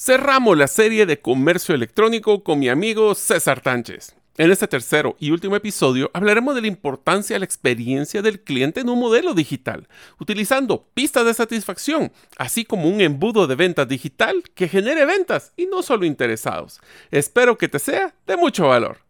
cerramos la serie de comercio electrónico con mi amigo César Tánchez. En este tercero y último episodio hablaremos de la importancia de la experiencia del cliente en un modelo digital, utilizando pistas de satisfacción, así como un embudo de ventas digital que genere ventas y no solo interesados. Espero que te sea de mucho valor.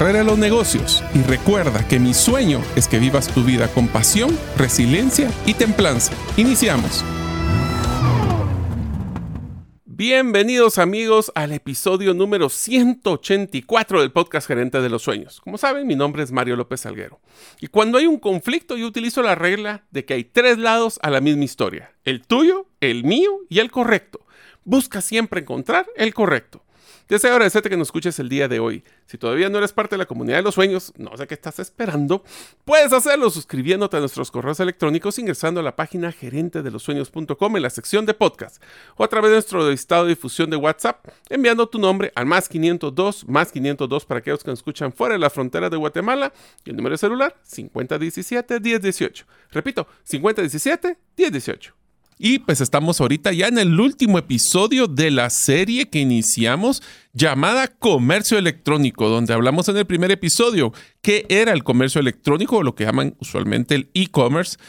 de los negocios y recuerda que mi sueño es que vivas tu vida con pasión, resiliencia y templanza. Iniciamos. Bienvenidos amigos al episodio número 184 del podcast Gerente de los Sueños. Como saben, mi nombre es Mario López Salguero. Y cuando hay un conflicto, yo utilizo la regla de que hay tres lados a la misma historia. El tuyo, el mío y el correcto. Busca siempre encontrar el correcto. Deseo agradecerte que nos escuches el día de hoy. Si todavía no eres parte de la comunidad de los sueños, no sé qué estás esperando, puedes hacerlo suscribiéndote a nuestros correos electrónicos ingresando a la página gerente de los sueños.com en la sección de podcast o a través de nuestro estado de difusión de WhatsApp enviando tu nombre al más 502 más 502 para aquellos que nos escuchan fuera de la frontera de Guatemala y el número de celular 5017 1018. Repito, 5017 1018. Y pues estamos ahorita ya en el último episodio de la serie que iniciamos llamada Comercio Electrónico, donde hablamos en el primer episodio qué era el comercio electrónico o lo que llaman usualmente el e-commerce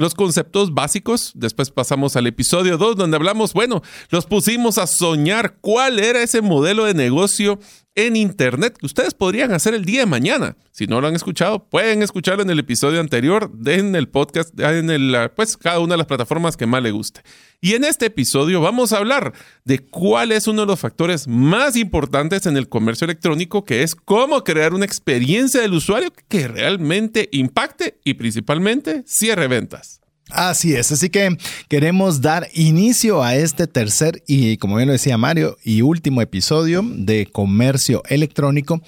los conceptos básicos. Después pasamos al episodio 2 donde hablamos, bueno, los pusimos a soñar cuál era ese modelo de negocio en Internet que ustedes podrían hacer el día de mañana. Si no lo han escuchado, pueden escucharlo en el episodio anterior, en el podcast, en el, pues cada una de las plataformas que más le guste. Y en este episodio vamos a hablar de cuál es uno de los factores más importantes en el comercio electrónico, que es cómo crear una experiencia del usuario que realmente impacte y principalmente cierre ventas. Así es, así que queremos dar inicio a este tercer y, como bien lo decía Mario, y último episodio de comercio electrónico.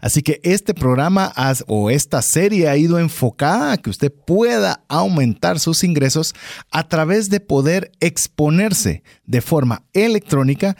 Así que este programa o esta serie ha ido enfocada a que usted pueda aumentar sus ingresos a través de poder exponerse de forma electrónica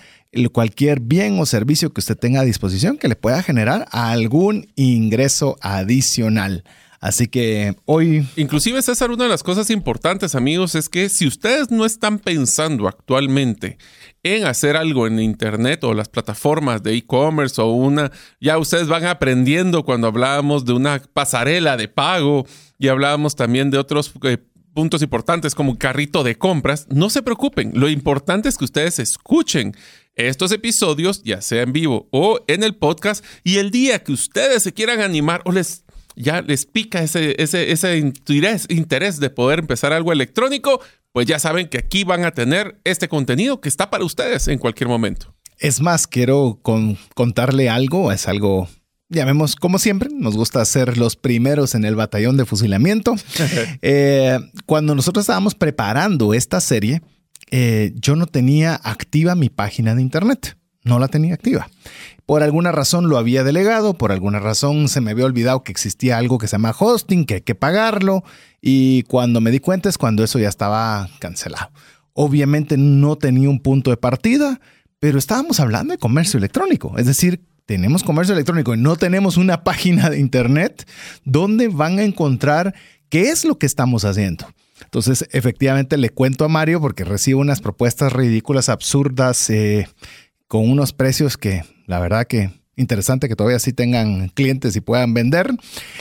cualquier bien o servicio que usted tenga a disposición que le pueda generar algún ingreso adicional. Así que hoy... Inclusive César, una de las cosas importantes amigos es que si ustedes no están pensando actualmente en hacer algo en Internet o las plataformas de e-commerce o una, ya ustedes van aprendiendo cuando hablábamos de una pasarela de pago y hablábamos también de otros eh, puntos importantes como carrito de compras, no se preocupen, lo importante es que ustedes escuchen estos episodios, ya sea en vivo o en el podcast, y el día que ustedes se quieran animar o les ya les pica ese, ese, ese interés, interés de poder empezar algo electrónico, pues ya saben que aquí van a tener este contenido que está para ustedes en cualquier momento. Es más, quiero contarle algo, es algo, llamemos como siempre, nos gusta ser los primeros en el batallón de fusilamiento. Eh, cuando nosotros estábamos preparando esta serie, eh, yo no tenía activa mi página de internet, no la tenía activa. Por alguna razón lo había delegado, por alguna razón se me había olvidado que existía algo que se llama hosting, que hay que pagarlo, y cuando me di cuenta es cuando eso ya estaba cancelado. Obviamente no tenía un punto de partida, pero estábamos hablando de comercio electrónico, es decir, tenemos comercio electrónico y no tenemos una página de internet donde van a encontrar qué es lo que estamos haciendo. Entonces, efectivamente, le cuento a Mario porque recibo unas propuestas ridículas, absurdas, eh, con unos precios que la verdad que interesante que todavía sí tengan clientes y puedan vender.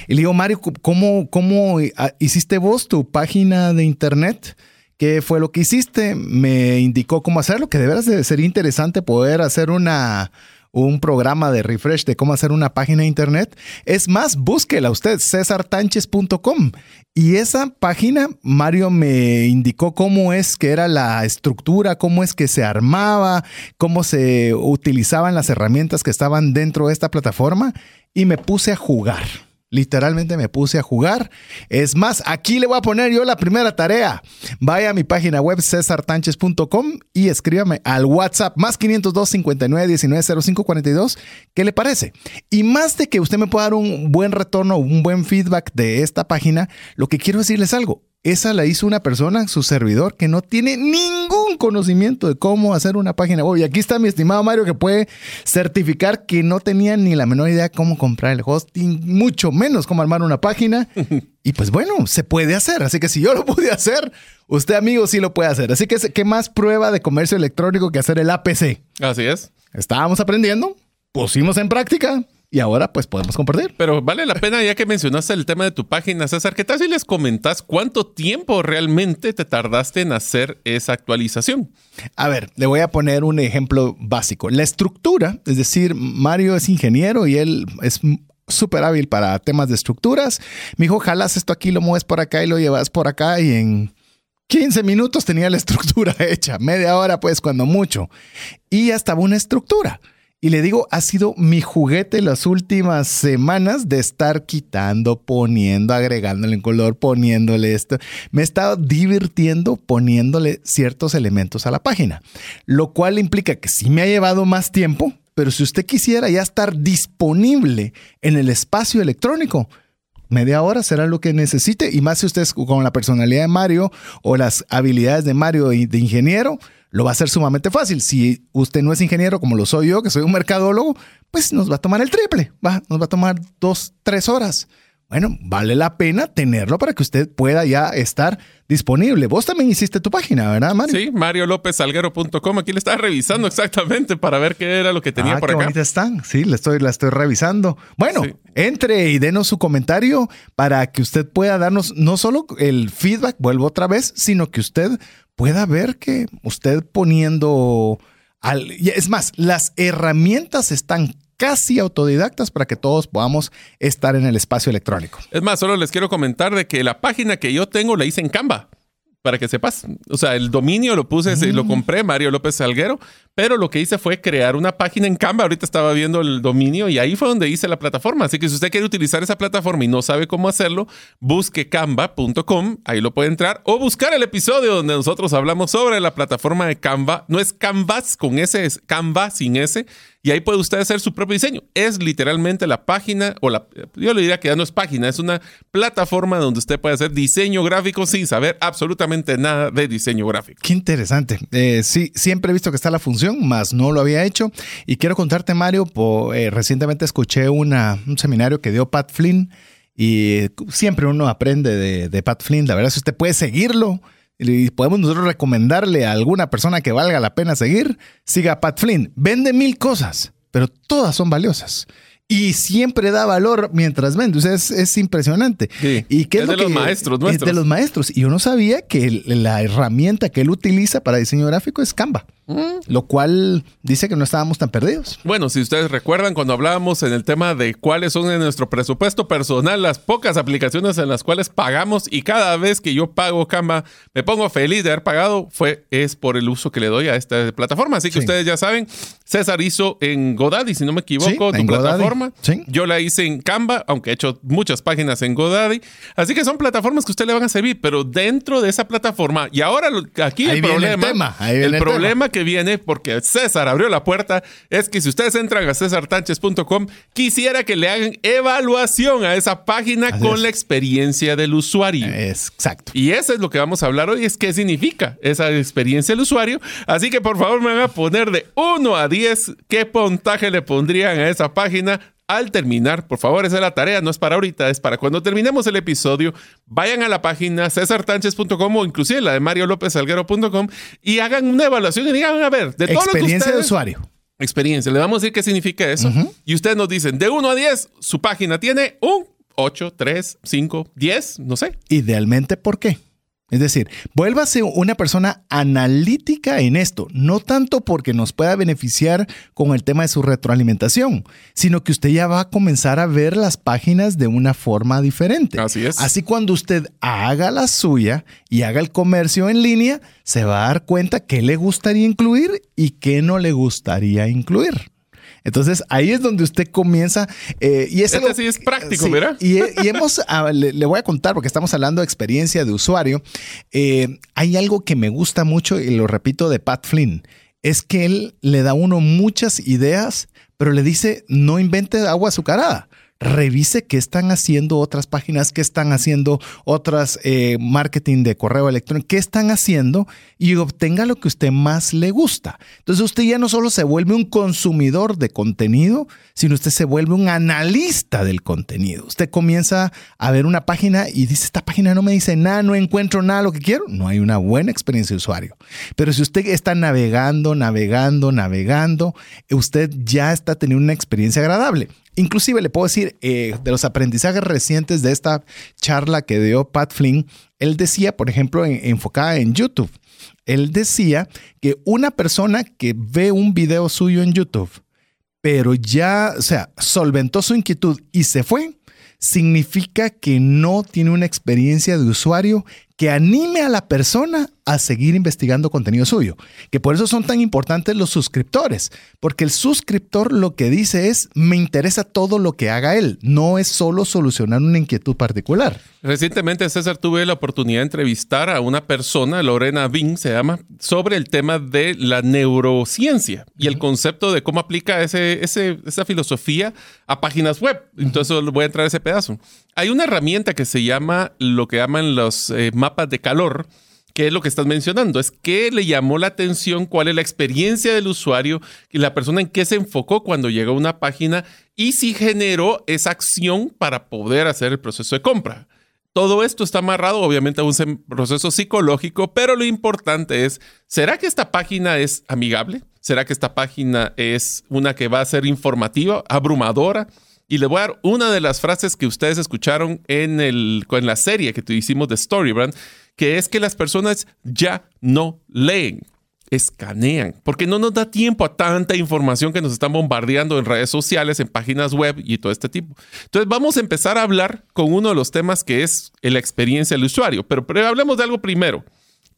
Y le digo, Mario, ¿cómo, cómo ah, hiciste vos tu página de internet? ¿Qué fue lo que hiciste? Me indicó cómo hacerlo, que de veras sería interesante poder hacer una, un programa de refresh de cómo hacer una página de internet. Es más, búsquela usted, cesartanches.com. Y esa página, Mario me indicó cómo es que era la estructura, cómo es que se armaba, cómo se utilizaban las herramientas que estaban dentro de esta plataforma y me puse a jugar. Literalmente me puse a jugar. Es más, aquí le voy a poner yo la primera tarea. Vaya a mi página web cesartanches.com y escríbame al WhatsApp más 502 59 19 05 42. ¿Qué le parece? Y más de que usted me pueda dar un buen retorno, un buen feedback de esta página, lo que quiero decirles algo. Esa la hizo una persona, su servidor, que no tiene ningún conocimiento de cómo hacer una página web. Y aquí está mi estimado Mario que puede certificar que no tenía ni la menor idea cómo comprar el hosting, mucho menos cómo armar una página. y pues bueno, se puede hacer. Así que si yo lo pude hacer, usted amigo sí lo puede hacer. Así que, ¿qué más prueba de comercio electrónico que hacer el APC? Así es. Estábamos aprendiendo, pusimos en práctica y ahora pues podemos compartir. Pero vale la pena ya que mencionaste el tema de tu página, César, ¿qué tal si les comentas cuánto tiempo realmente te tardaste en hacer esa actualización? A ver, le voy a poner un ejemplo básico. La estructura, es decir, Mario es ingeniero y él es súper hábil para temas de estructuras. Me dijo, jalas esto aquí, lo mueves por acá y lo llevas por acá y en 15 minutos tenía la estructura hecha, media hora pues cuando mucho. Y ya estaba una estructura. Y le digo, ha sido mi juguete las últimas semanas de estar quitando, poniendo, agregándole en color, poniéndole esto. Me he estado divirtiendo poniéndole ciertos elementos a la página, lo cual implica que sí me ha llevado más tiempo, pero si usted quisiera ya estar disponible en el espacio electrónico, media hora será lo que necesite. Y más si usted es con la personalidad de Mario o las habilidades de Mario de ingeniero, lo va a hacer sumamente fácil. Si usted no es ingeniero como lo soy yo, que soy un mercadólogo, pues nos va a tomar el triple, va, nos va a tomar dos, tres horas. Bueno, vale la pena tenerlo para que usted pueda ya estar disponible. Vos también hiciste tu página, ¿verdad, Mario? Sí, mariolopezalguero.com. Aquí le estaba revisando exactamente para ver qué era lo que tenía ah, por qué acá. bonita están. Sí, la estoy, la estoy revisando. Bueno, entre y denos su comentario para que usted pueda darnos no solo el feedback, vuelvo otra vez, sino que usted pueda ver que usted poniendo... Al, es más, las herramientas están casi autodidactas para que todos podamos estar en el espacio electrónico. Es más, solo les quiero comentar de que la página que yo tengo la hice en Canva para que sepas. O sea, el dominio lo puse, lo mm. compré, Mario López Salguero, pero lo que hice fue crear una página en Canva. Ahorita estaba viendo el dominio y ahí fue donde hice la plataforma. Así que si usted quiere utilizar esa plataforma y no sabe cómo hacerlo, busque canva.com, ahí lo puede entrar, o buscar el episodio donde nosotros hablamos sobre la plataforma de Canva. No es Canvas con S, es Canva sin S y ahí puede usted hacer su propio diseño. Es literalmente la página, o la, yo le diría que ya no es página, es una plataforma donde usted puede hacer diseño gráfico sin saber absolutamente nada de diseño gráfico. Qué interesante. Eh, sí, siempre he visto que está la función, más no lo había hecho. Y quiero contarte, Mario, eh, recientemente escuché una, un seminario que dio Pat Flynn. Y siempre uno aprende de, de Pat Flynn. La verdad, si usted puede seguirlo, y podemos nosotros recomendarle a alguna persona que valga la pena seguir, siga a Pat Flynn. Vende mil cosas, pero todas son valiosas y siempre da valor mientras vende. O sea, es, impresionante. ¿Y qué es, de los maestros nuestros. Es de los maestros. Y yo no sabía que la herramienta que él utiliza para diseño gráfico es Canva. Mm. Lo cual dice que no estábamos tan perdidos. Bueno, si ustedes recuerdan cuando hablábamos en el tema de cuáles son en nuestro presupuesto personal las pocas aplicaciones en las cuales pagamos y cada vez que yo pago Canva me pongo feliz de haber pagado, fue es por el uso que le doy a esta plataforma. Así que ustedes ya saben, César hizo en Godaddy, si no me equivoco, tu plataforma. Yo la hice en Canva, aunque he hecho muchas páginas en Godaddy. Así que son plataformas que a usted le van a servir, pero dentro de esa plataforma, y ahora aquí el problema, el, problema que viene, porque César abrió la puerta, es que si ustedes entran a cesartanches.com, quisiera que le hagan evaluación a esa página con la experiencia del usuario. Es exacto. Y eso es lo que vamos a hablar hoy, es qué significa esa experiencia del usuario. Así que por favor me van a poner de 1 a 10 qué puntaje le pondrían a esa página al terminar, por favor, esa es la tarea, no es para ahorita, es para cuando terminemos el episodio, vayan a la página cesartanches.com o inclusive la de mariolopezalguero.com y hagan una evaluación y digan, a ver, de todo Experiencia lo que de usuario. experiencia. Le vamos a decir qué significa eso. Y ustedes nos dicen, de 1 a 10, su página tiene un 8, 3, 5, 10, no sé. Idealmente, ¿por qué? Es decir, vuélvase una persona analítica en esto, no tanto porque nos pueda beneficiar con el tema de su retroalimentación, sino que usted ya va a comenzar a ver las páginas de una forma diferente. Así es. Así cuando usted haga la suya y haga el comercio en línea, se va a dar cuenta qué le gustaría incluir y qué no le gustaría incluir. Entonces ahí es donde usted comienza. Eh, y es este sí es práctico, ¿verdad? Y, hemos, ah, le, voy a contar, porque estamos hablando de experiencia de usuario. Eh, hay algo que me gusta mucho y lo repito de Pat Flynn. Es que él le da a uno muchas ideas, pero le dice no invente agua azucarada revise qué están haciendo otras páginas, qué están haciendo otras eh, marketing de correo electrónico, qué están haciendo y obtenga lo que usted más le gusta. Entonces usted ya no solo se vuelve un consumidor de contenido, sino usted se vuelve un analista del contenido. Usted comienza a ver una página y dice, esta página no me dice nada, no encuentro nada lo que quiero. No hay una buena experiencia de usuario. Pero si usted está navegando, navegando, navegando, usted ya está teniendo una experiencia agradable. Inclusive le puedo decir, eh, de los aprendizajes recientes de esta charla que dio Pat Flynn, él decía, por ejemplo, enfocada en YouTube, él decía que una persona que ve un video suyo en YouTube, pero ya, o sea, solventó su inquietud y se fue, significa que no tiene una experiencia de usuario que anime a la persona a seguir investigando contenido suyo. Que por eso son tan importantes los suscriptores, porque el suscriptor lo que dice es, me interesa todo lo que haga él, no es solo solucionar una inquietud particular. Recientemente, César, tuve la oportunidad de entrevistar a una persona, Lorena Bing se llama, sobre el tema de la neurociencia y el concepto de cómo aplica ese, esa filosofía a páginas web. Entonces voy a entrar a ese pedazo. Hay una herramienta que se llama lo que llaman los eh, mapas de calor, que es lo que estás mencionando, es qué le llamó la atención, cuál es la experiencia del usuario y la persona en qué se enfocó cuando llegó a una página y si generó esa acción para poder hacer el proceso de compra. Todo esto está amarrado obviamente a un proceso psicológico, pero lo importante es, ¿será que esta página es amigable? ¿Será que esta página es una que va a ser informativa, abrumadora? Y le voy a dar una de las frases que ustedes escucharon en, el, en la serie que hicimos de Storybrand, que es que las personas ya no leen, escanean, porque no nos da tiempo a tanta información que nos están bombardeando en redes sociales, en páginas web y todo este tipo. Entonces vamos a empezar a hablar con uno de los temas que es la experiencia del usuario, pero, pero hablemos de algo primero.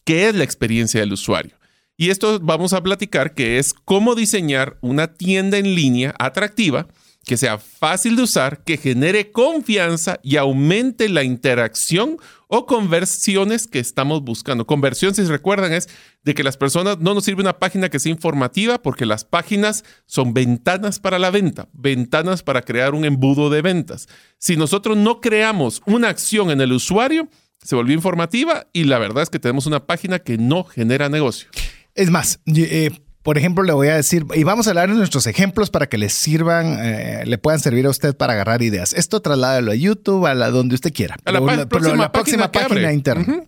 ¿Qué es la experiencia del usuario? Y esto vamos a platicar que es cómo diseñar una tienda en línea atractiva que sea fácil de usar, que genere confianza y aumente la interacción o conversiones que estamos buscando. Conversión, si recuerdan, es de que las personas no nos sirve una página que sea informativa porque las páginas son ventanas para la venta, ventanas para crear un embudo de ventas. Si nosotros no creamos una acción en el usuario, se volvió informativa y la verdad es que tenemos una página que no genera negocio. Es más, eh, por ejemplo, le voy a decir, y vamos a hablar de nuestros ejemplos para que les sirvan, eh, le puedan servir a usted para agarrar ideas. Esto trasládalo a YouTube, a la donde usted quiera. A la, próxima, página, de internet.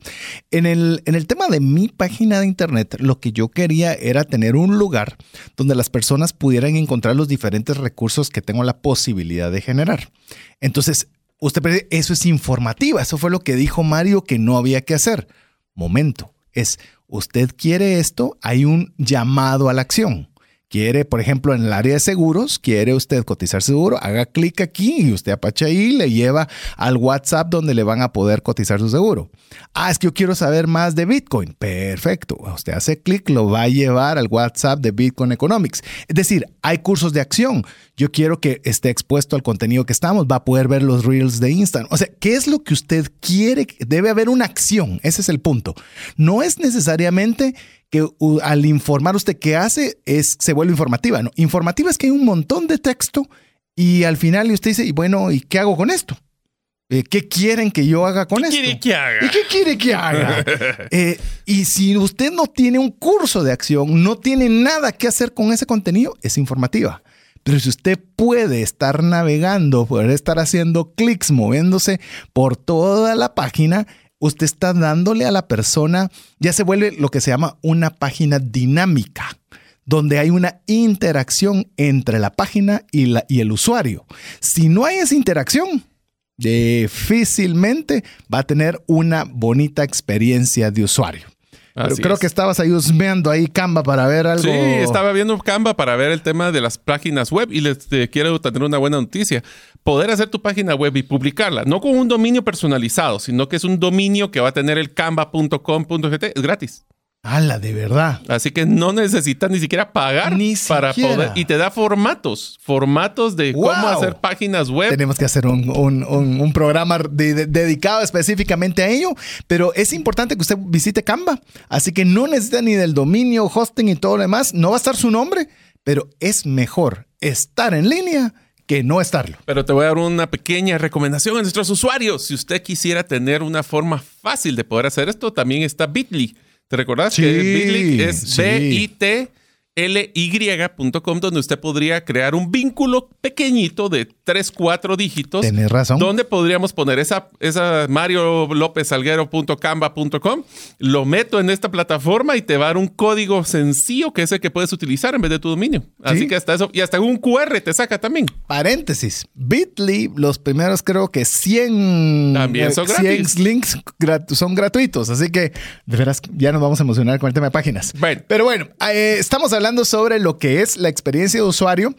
en, el, en el tema de mi página de internet, lo que yo quería era tener un lugar donde las personas pudieran encontrar los diferentes recursos que tengo la posibilidad de generar. Entonces, usted eso es informativa. Eso fue lo que dijo Mario que no había que hacer. Momento. Es usted quiere esto, hay un llamado a la acción. Quiere, por ejemplo, en el área de seguros, quiere usted cotizar seguro, haga clic aquí y usted apacha ahí le lleva al WhatsApp donde le van a poder cotizar su seguro. Ah, es que yo quiero saber más de Bitcoin. Perfecto. Usted hace clic, lo va a llevar al WhatsApp de Bitcoin Economics. Es decir, hay cursos de acción. Yo quiero que esté expuesto al contenido que estamos, va a poder ver los reels de Instagram. O sea, ¿qué es lo que usted quiere? Debe haber una acción. Ese es el punto. No es necesariamente que al informar usted qué hace es, se vuelve informativa. No, informativa es que hay un montón de texto y al final usted dice, y bueno, ¿y qué hago con esto? Eh, ¿Qué quieren que yo haga con esto? ¿Qué quiere que haga? ¿Y qué quiere que haga? Eh, y si usted no tiene un curso de acción, no tiene nada que hacer con ese contenido, es informativa. Pero si usted puede estar navegando, poder estar haciendo clics, moviéndose por toda la página, usted está dándole a la persona, ya se vuelve lo que se llama una página dinámica donde hay una interacción entre la página y, la, y el usuario. Si no hay esa interacción, difícilmente va a tener una bonita experiencia de usuario. Pero creo que estabas ahí husmeando ahí Canva para ver algo. Sí, estaba viendo Canva para ver el tema de las páginas web y les quiero tener una buena noticia. Poder hacer tu página web y publicarla, no con un dominio personalizado, sino que es un dominio que va a tener el canva.com.gt, es gratis. ¡Hala, de verdad! Así que no necesitas ni siquiera pagar Ni para siquiera. poder. Y te da formatos, formatos de cómo hacer páginas web. Tenemos que hacer un, un- un- un programa de- de- dedicado específicamente a ello, pero es importante que usted visite Canva. Así que no necesita ni del dominio, hosting y todo lo demás. No va a estar su nombre, pero es mejor estar en línea que no estarlo. Pero te voy a dar una pequeña recomendación a nuestros usuarios. Si usted quisiera tener una forma fácil de poder hacer esto, también está Bitly. ¿Te recordás Sí, que Bitly es sí. B-I-T-L-Y.com, donde usted podría crear un vínculo pequeñito de 3, 4 dígitos. Tenés razón. Donde podríamos poner esa, esa Mario López lo meto en esta plataforma y te va a dar un código sencillo que es el que puedes utilizar en vez de tu dominio. Así Sí. que hasta eso, y hasta un QR te saca también. Paréntesis. Bitly, los primeros creo que 100, También son eh, 100 gratis. links grat- son gratuitos. Así que de veras ya nos vamos a emocionar con el tema de páginas. Bueno. Pero bueno, eh, estamos hablando sobre lo que es la experiencia de usuario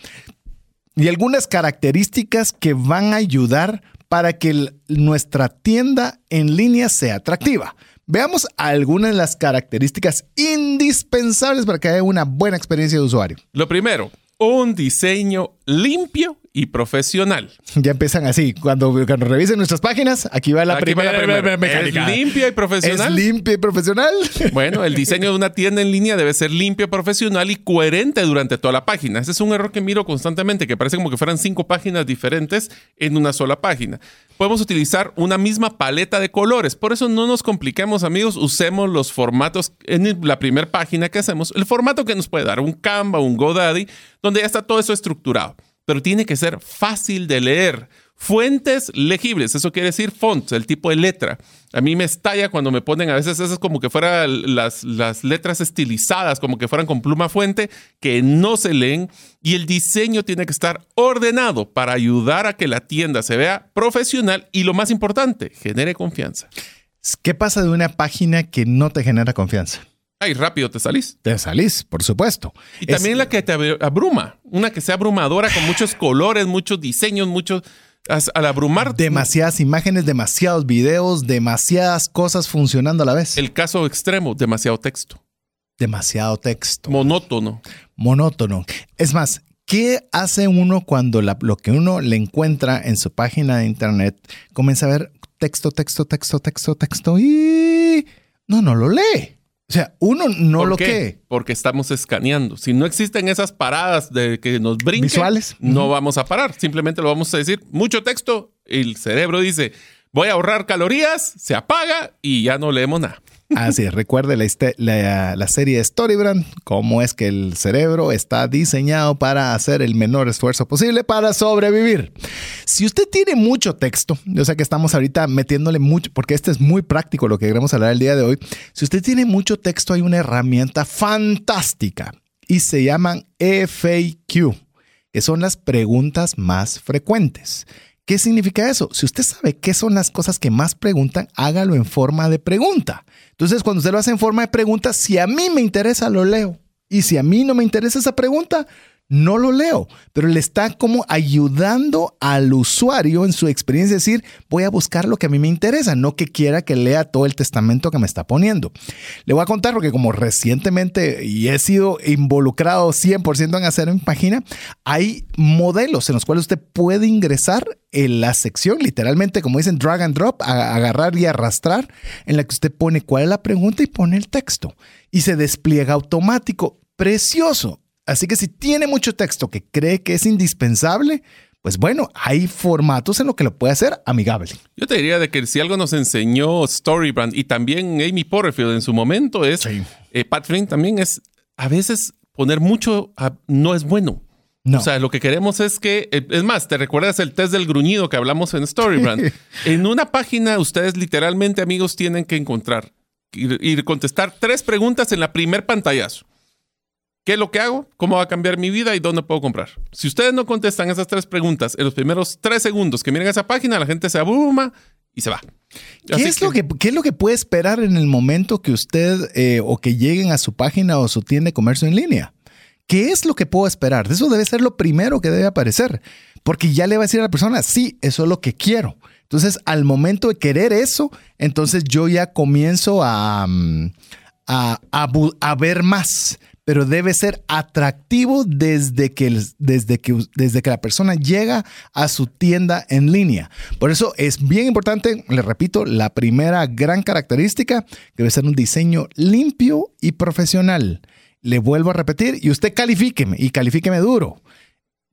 y algunas características que van a ayudar para que nuestra tienda en línea sea atractiva. Veamos algunas de las características indispensables para que haya una buena experiencia de usuario. Lo primero, un diseño limpio y profesional. Ya empiezan así. Cuando, cuando revisen nuestras páginas, aquí va la Aquí primera, la primera. mecánica. ¿Es limpia y profesional? ¿Es limpia y profesional? Bueno, el diseño de una tienda en línea debe ser limpio, profesional y coherente durante toda la página. Ese es un error que miro constantemente, que parece como que fueran cinco páginas diferentes en una sola página. Podemos utilizar una misma paleta de colores. Por eso no nos compliquemos, amigos. Usemos los formatos en la primera página que hacemos. El formato que nos puede dar un Canva, un GoDaddy, donde ya está todo eso estructurado. Pero tiene que ser fácil de leer. Fuentes legibles, eso quiere decir fonts, el tipo de letra. A mí me estalla cuando me ponen a veces esas como que fueran las, las letras estilizadas, como que fueran con pluma fuente, que no se leen. Y el diseño tiene que estar ordenado para ayudar a que la tienda se vea profesional y lo más importante, genere confianza. ¿Qué pasa de una página que no te genera confianza? Ay, rápido te salís. Te salís, por supuesto. Y Es- también la que te abru- abruma, una que sea abrumadora con muchos colores, muchos diseños, muchos... Al abrumar, demasiadas imágenes, demasiados videos, demasiadas cosas funcionando a la vez. el caso extremo, demasiado texto, Demasiado texto. monótono. monótono. Es más, ¿qué hace uno cuando la- lo que uno le encuentra en su página de internet comienza a ver texto, texto, texto, texto, texto y no, no lo lee? O sea, uno no ¿Por lo qué? que. Porque estamos escaneando. Si no existen esas paradas de que nos brinquen, Visuales. no vamos a parar. Simplemente lo vamos a decir mucho texto. El cerebro dice, voy a ahorrar calorías, se apaga y ya no leemos nada. Así es, recuerde la, la- la serie Storybrand, cómo es que el cerebro está diseñado para hacer el menor esfuerzo posible para sobrevivir. Si usted tiene mucho texto, yo sé que estamos ahorita metiéndole mucho, porque este es muy práctico lo que queremos hablar el día de hoy. Si usted tiene mucho texto, hay una herramienta fantástica y se llaman FAQ, que son las preguntas más frecuentes. ¿Qué significa eso? Si usted sabe qué son las cosas que más preguntan, hágalo en forma de pregunta. Entonces, cuando usted lo hace en forma de pregunta, si a mí me interesa, lo leo. Y si a mí no me interesa esa pregunta, no lo leo. Pero le está como ayudando al usuario en su experiencia, decir, voy a buscar lo que a mí me interesa, no que quiera que lea todo el testamento que me está poniendo. Le voy a contar porque como recientemente y he sido involucrado 100% en hacer mi página, hay modelos en los cuales usted puede ingresar en la sección, literalmente como dicen drag and drop, agarrar y arrastrar, en la que usted pone cuál es la pregunta y pone el texto. Y se despliega automático. Precioso. Así que si tiene mucho texto que cree que es indispensable, pues bueno, hay formatos en lo que lo puede hacer amigable. Yo te diría de que si algo nos enseñó Storybrand y también Amy Porterfield en su momento es, Sí. eh, Pat Flynn también es, a veces poner mucho no es bueno. No. O sea, lo que queremos es que, eh, es más, ¿te recuerdas el test del gruñido que hablamos en Storybrand? en una página ustedes literalmente, amigos, tienen que encontrar y, y contestar tres preguntas en la primer pantallazo. ¿Qué es lo que hago? ¿Cómo va a cambiar mi vida? ¿Y dónde puedo comprar? Si ustedes no contestan esas tres preguntas en los primeros tres segundos que miren esa página, la gente se abruma y se va. ¿Qué es, Lo que, ¿Qué es lo que puede esperar en el momento que usted eh, o que lleguen a su página o su tienda de comercio en línea? ¿Qué es lo que puedo esperar? Eso debe ser lo primero que debe aparecer, porque ya le va a decir a la persona, sí, eso es lo que quiero. Entonces, al momento de querer eso, entonces yo ya comienzo a, mm, a, a ver más pero debe ser atractivo desde que, desde, que, desde que la persona llega a su tienda en línea. Por eso es bien importante, le repito, la primera gran característica debe ser un diseño limpio y profesional. Le vuelvo a repetir y usted califíqueme y califíqueme duro.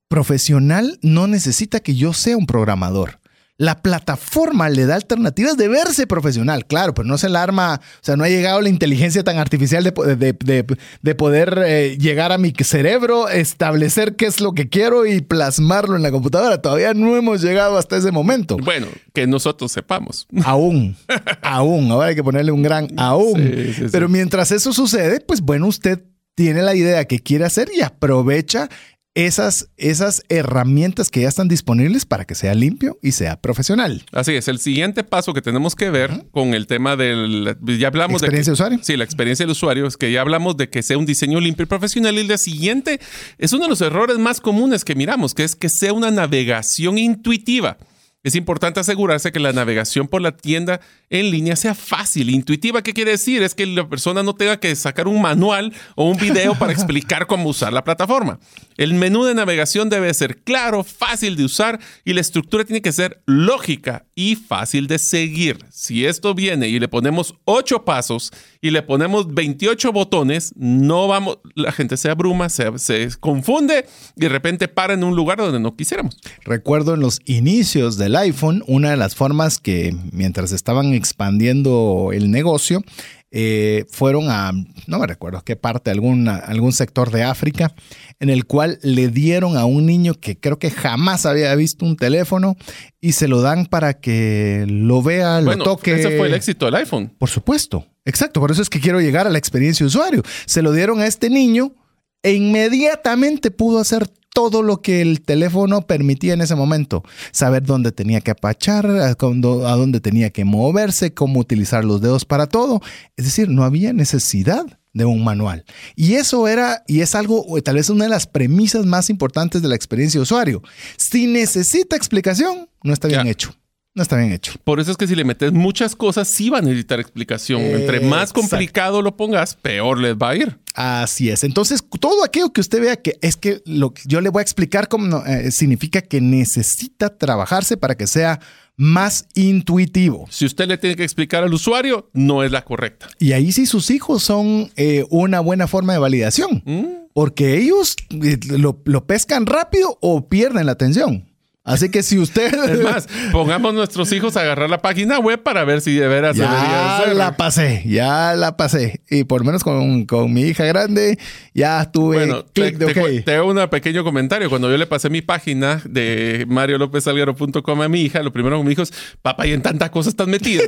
Profesional no necesita que yo sea un programador la plataforma le da alternativas de verse profesional, claro, pero no se la arma, o sea, no ha llegado la inteligencia tan artificial de, poder eh, llegar a mi cerebro, establecer qué es lo que quiero y plasmarlo en la computadora. Todavía no hemos llegado hasta ese momento. Bueno, que nosotros sepamos. Aún, aún, ahora hay que ponerle un gran aún. pero mientras eso sucede, pues bueno, usted tiene la idea que quiere hacer y aprovecha esas, esas herramientas que ya están disponibles para que sea limpio y sea profesional. Así es, el siguiente paso que tenemos que ver con el tema del, ya hablamos de... ¿Experiencia de usuario? Sí, la experiencia del usuario, es que ya hablamos de que sea un diseño limpio y profesional y el siguiente es uno de los errores más comunes que miramos, que es que sea una navegación intuitiva. Es importante asegurarse que la navegación por la tienda en línea sea fácil, intuitiva. ¿Qué quiere decir? Es que la persona no tenga que sacar un manual o un video para explicar cómo usar la plataforma. El menú de navegación debe ser claro, fácil de usar y la estructura tiene que ser lógica y fácil de seguir. Si esto viene y le ponemos ocho pasos y le ponemos 28 botones, no vamos, la gente se abruma, se confunde y de repente para en un lugar donde no quisiéramos. Recuerdo en los inicios del iPhone, una de las formas que mientras estaban expandiendo el negocio, eh, fueron a, no me recuerdo qué parte, alguna, algún sector de África, en el cual le dieron a un niño que creo que jamás había visto un teléfono y se lo dan para que lo vea, lo toque. Ese fue el éxito del iPhone. Por supuesto, exacto, por eso es que quiero llegar a la experiencia de usuario. Se lo dieron a este niño e inmediatamente pudo hacer todo lo que el teléfono permitía en ese momento. Saber dónde tenía que apachar, a dónde tenía que moverse, cómo utilizar los dedos para todo. Es decir, no había necesidad de un manual. Y eso era, y es algo, tal vez una de las premisas más importantes de la experiencia de usuario. Si necesita explicación, no está bien hecho. No está bien hecho. Por eso es que si le metes muchas cosas, sí va a necesitar explicación. Entre más complicado lo pongas, peor les va a ir. Así es. Entonces, todo aquello que usted vea que es que lo que yo le voy a explicar cómo eh, significa que necesita trabajarse para que sea más intuitivo. Si usted le tiene que explicar al usuario, no es la correcta. Y ahí sí sus hijos son eh, una buena forma de validación, mm. porque ellos eh, lo, lo pescan rápido o pierden la atención. Así que si usted. Es más, pongamos nuestros hijos a agarrar la página web para ver si de veras ya la pasé, ya la pasé. Y por lo menos con, mi hija grande, ya tuve bueno, clic de te, te, hago un pequeño comentario. Cuando yo le pasé mi página de mariolopezalguero.com a mi hija, lo primero que me dijo es: Papá, y en tantas cosas estás metido.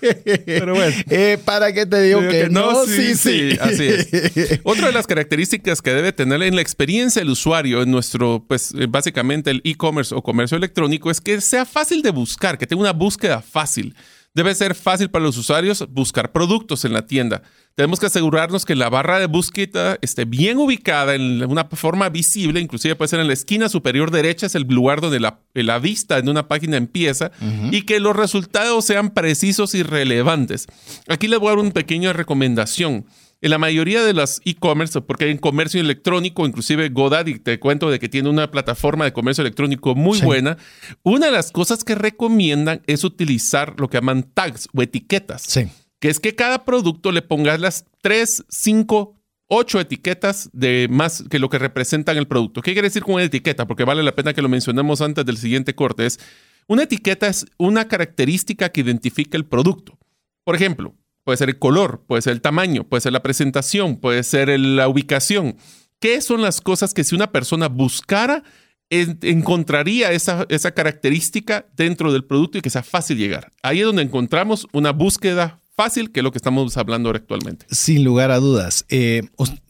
Pero bueno. Eh, ¿Para qué te digo que, no? Sí, sí, Así es. Otra de las características que debe tener en la experiencia del usuario en nuestro, pues eh, básicamente el e-commerce o comercio electrónico es que sea fácil de buscar, que tenga una búsqueda fácil. Debe ser fácil para los usuarios buscar productos en la tienda. Tenemos que asegurarnos que la barra de búsqueda esté bien ubicada en una forma visible, inclusive puede ser en la esquina superior derecha, es el lugar donde la, la vista en una página empieza, y que los resultados sean precisos y relevantes. Aquí les voy a dar una pequeña recomendación. En la mayoría de las e-commerce, porque en comercio electrónico, inclusive GoDaddy, te cuento de que tiene una plataforma de comercio electrónico muy buena, una de las cosas que recomiendan es utilizar lo que llaman tags o etiquetas. Sí. Que es que cada producto le pongas las 3, 5, 8 etiquetas de más que lo que representan el producto. ¿Qué quiere decir con una etiqueta? Porque vale la pena que lo mencionemos antes del siguiente corte. Es una etiqueta es una característica que identifica el producto. Por ejemplo, Puede ser el color, puede ser el tamaño, puede ser la presentación, puede ser la ubicación. ¿Qué son las cosas que si una persona buscara, encontraría esa, esa característica dentro del producto y que sea fácil llegar? Ahí es donde encontramos una búsqueda fácil que lo que estamos hablando actualmente. Sin lugar a dudas. Eh,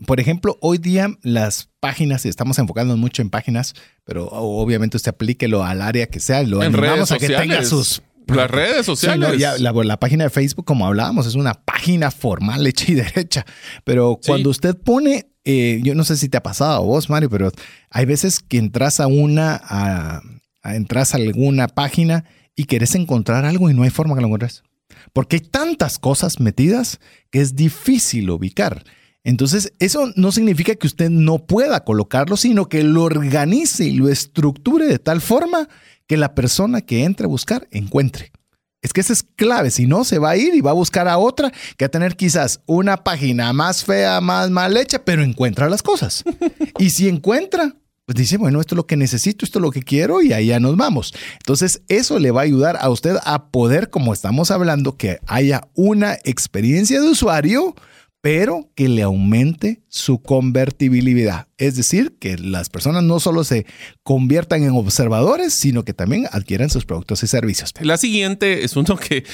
por ejemplo, hoy día las páginas, y estamos enfocando mucho en páginas, pero obviamente usted aplíquelo al área que sea, lo en animamos a que tenga sus las redes sociales. la, página de Facebook, como hablábamos, es una página formal hecha y derecha. Pero cuando usted pone, eh, yo no sé si te ha pasado a vos, Mario, pero hay veces que entras a una, a, entras a alguna página y querés encontrar algo y no hay forma que lo encuentres. Porque hay tantas cosas metidas que es difícil ubicar. Entonces, eso no significa que usted no pueda colocarlo, sino que lo organice y lo estructure de tal forma que la persona que entre a buscar encuentre. Es que esa es clave, si no se va a ir y va a buscar a otra que va a tener quizás una página más fea, más mal hecha, pero encuentra las cosas. y si encuentra, pues dice, bueno, esto es lo que necesito, esto es lo que quiero y allá nos vamos. Entonces, eso le va a ayudar a usted a poder, como estamos hablando, que haya una experiencia de usuario pero que le aumente su convertibilidad. Es decir, que las personas no solo se conviertan en observadores, sino que también adquieran sus productos y servicios. La siguiente es uno que,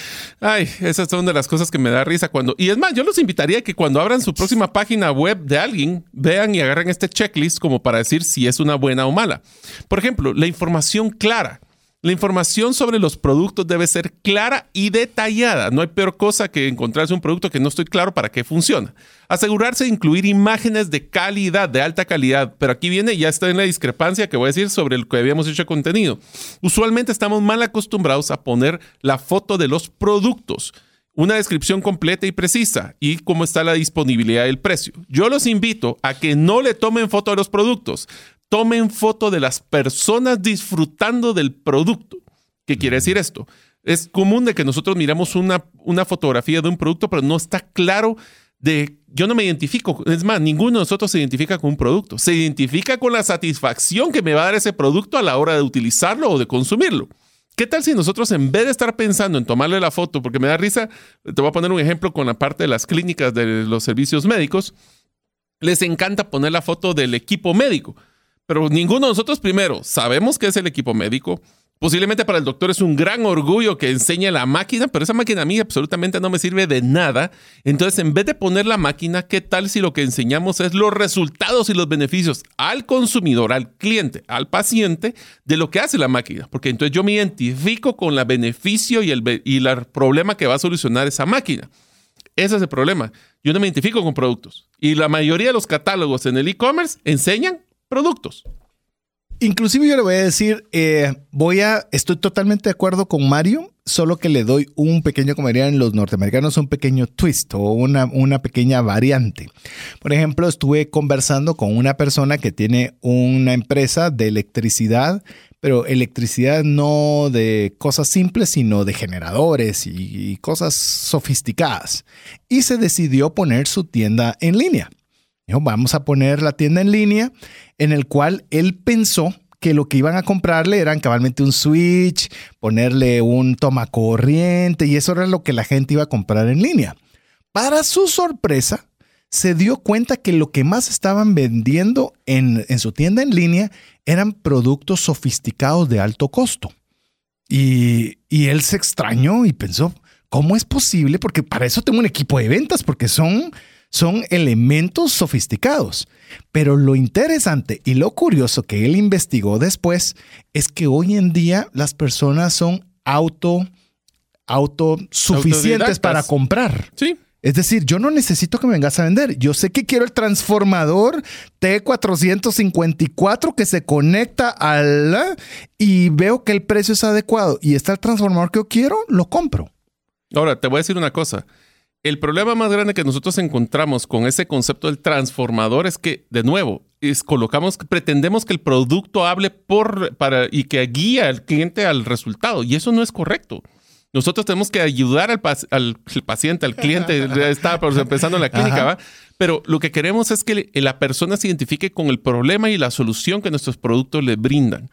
ay, esas son de las cosas que me da risa cuando, y es más, yo los invitaría a que cuando abran su próxima página web de alguien, vean y agarren este checklist como para decir si es una buena o mala. Por ejemplo, la información clara. La información sobre los productos debe ser clara y detallada. No hay peor cosa que encontrarse un producto que no estoy claro para qué funciona. Asegurarse de incluir imágenes de calidad, de alta calidad. Pero aquí viene, ya está en la discrepancia que voy a decir sobre el que habíamos hecho contenido. Usualmente estamos mal acostumbrados a poner la foto de los productos una descripción completa y precisa y cómo está la disponibilidad del precio. Yo los invito a que no le tomen foto de los productos, tomen foto de las personas disfrutando del producto. ¿Qué quiere decir esto? Es común de que nosotros miramos una, una fotografía de un producto, pero no está claro de, yo no me identifico, es más, ninguno de nosotros se identifica con un producto, se identifica con la satisfacción que me va a dar ese producto a la hora de utilizarlo o de consumirlo. ¿Qué tal si nosotros en vez de estar pensando en tomarle la foto, porque me da risa, te voy a poner un ejemplo con la parte de las clínicas de los servicios médicos, les encanta poner la foto del equipo médico. Pero ninguno de nosotros primero sabemos qué es el equipo médico. Posiblemente para el doctor es un gran orgullo que enseñe la máquina, pero esa máquina a mí absolutamente no me sirve de nada. Entonces, en vez de poner la máquina, ¿qué tal si lo que enseñamos es los resultados y los beneficios al consumidor, al cliente, al paciente de lo que hace la máquina? Porque entonces yo me identifico con el beneficio y el, y el problema que va a solucionar esa máquina. Ese es el problema. Yo no me identifico con productos. Y la mayoría de los catálogos en el e-commerce enseñan productos. Inclusive yo le voy a decir, eh, voy a, estoy totalmente de acuerdo con Mario, solo que le doy un pequeño, como dirían los norteamericanos, un pequeño twist o una, una pequeña variante. Por ejemplo, estuve conversando con una persona que tiene una empresa de electricidad, pero electricidad no de cosas simples, sino de generadores y cosas sofisticadas. Y se decidió poner su tienda en línea. Dijo, vamos a poner la tienda en línea en el cual él pensó que lo que iban a comprarle eran cabalmente un switch, ponerle un toma corriente y eso era lo que la gente iba a comprar en línea. Para su sorpresa, se dio cuenta que lo que más estaban vendiendo en, en su tienda en línea eran productos sofisticados de alto costo. Y, y él se extrañó y pensó, ¿cómo es posible? Porque para eso tengo un equipo de ventas, porque son son elementos sofisticados. Pero lo interesante y lo curioso que él investigó después es que hoy en día las personas son auto autosuficientes para comprar. Sí. Es decir, yo no necesito que me vengas a vender. Yo sé que quiero el transformador T454 que se conecta al y veo que el precio es adecuado y está el transformador que yo quiero, lo compro. Ahora, te voy a decir una cosa el problema más grande que nosotros encontramos con ese concepto del transformador es que, de nuevo, es, colocamos, pretendemos que el producto hable por, para, y que guíe al cliente al resultado, y eso no es correcto. Nosotros tenemos que ayudar al, paciente, al cliente, está empezando en la clínica, ¿va? Pero lo que queremos es que la persona se identifique con el problema y la solución que nuestros productos le brindan.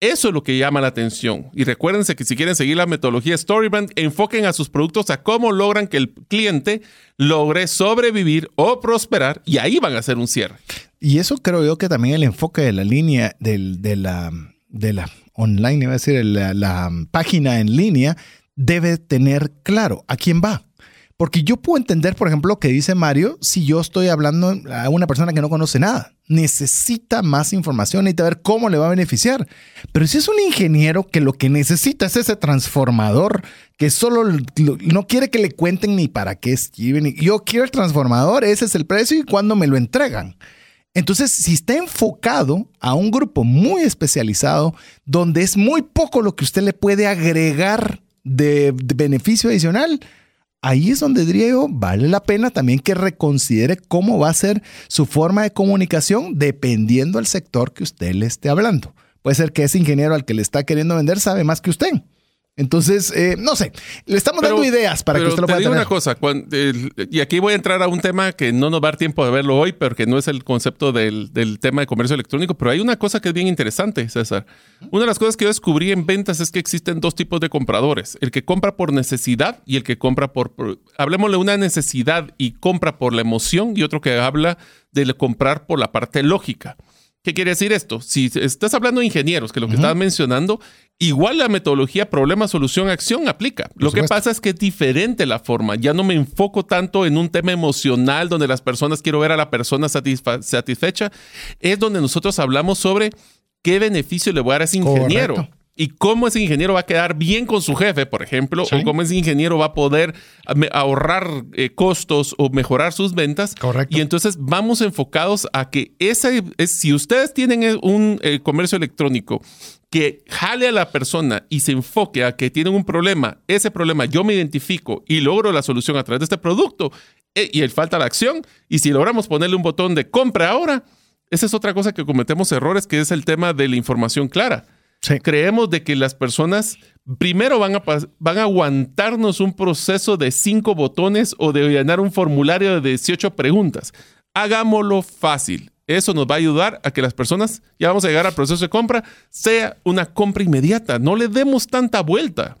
Eso es lo que llama la atención. Y recuérdense que si quieren seguir la metodología Storybrand, enfoquen a sus productos a cómo logran que el cliente logre sobrevivir o prosperar y ahí van a hacer un cierre. Y eso creo yo que también el enfoque de la línea de, la, de la online, iba a decir, la, la página en línea, debe tener claro a quién va. Porque yo puedo entender, por ejemplo, lo que dice Mario si yo estoy hablando a una persona que no conoce nada. Necesita más información, necesita ver cómo le va a beneficiar. Pero si es un ingeniero que lo que necesita es ese transformador, que solo no quiere que le cuenten ni para qué es. Yo quiero el transformador, ese es el precio y cuándo me lo entregan. Entonces, si está enfocado a un grupo muy especializado, donde es muy poco lo que usted le puede agregar de beneficio adicional, ahí es donde yo, vale la pena también que reconsidere cómo va a ser su forma de comunicación dependiendo del sector que usted le esté hablando. Puede ser que ese ingeniero al que le está queriendo vender sabe más que usted. Entonces, eh, no sé, le estamos dando ideas para que usted lo pueda te digo una cosa, y aquí voy a entrar a un tema que no nos va a dar tiempo de verlo hoy, porque no es el concepto del, del, tema de comercio electrónico, pero hay una cosa que es bien interesante, César. Una de las cosas que yo descubrí en ventas es que existen dos tipos de compradores, el que compra por necesidad y el que compra por, por hablemosle una necesidad y compra por la emoción, y otro que habla de comprar por la parte lógica. ¿Qué quiere decir esto? Si estás hablando de ingenieros, que lo que estabas mencionando, igual la metodología problema, solución, acción aplica. lo que pasa es que es diferente la forma. Ya no me enfoco tanto en un tema emocional donde las personas quiero ver a la persona satisfecha. Es donde nosotros hablamos sobre qué beneficio le voy a dar a ese ingeniero y cómo ese ingeniero va a quedar bien con su jefe, por ejemplo, o cómo ese ingeniero va a poder ahorrar eh, costos o mejorar sus ventas. Correcto. Y entonces vamos enfocados a que ese, si ustedes tienen un eh, comercio electrónico que jale a la persona y se enfoque a que tienen un problema, ese problema yo me identifico y logro la solución a través de este producto eh, y el falta la acción, y si logramos ponerle un botón de compra ahora, esa es otra cosa que cometemos errores, que es el tema de la información clara. Creemos de que las personas primero van a, van a aguantarnos un proceso de cinco botones o de llenar un formulario de 18 preguntas. Hagámoslo fácil. Eso nos va a ayudar a que las personas, ya vamos a llegar al proceso de compra, sea una compra inmediata. No le demos tanta vuelta.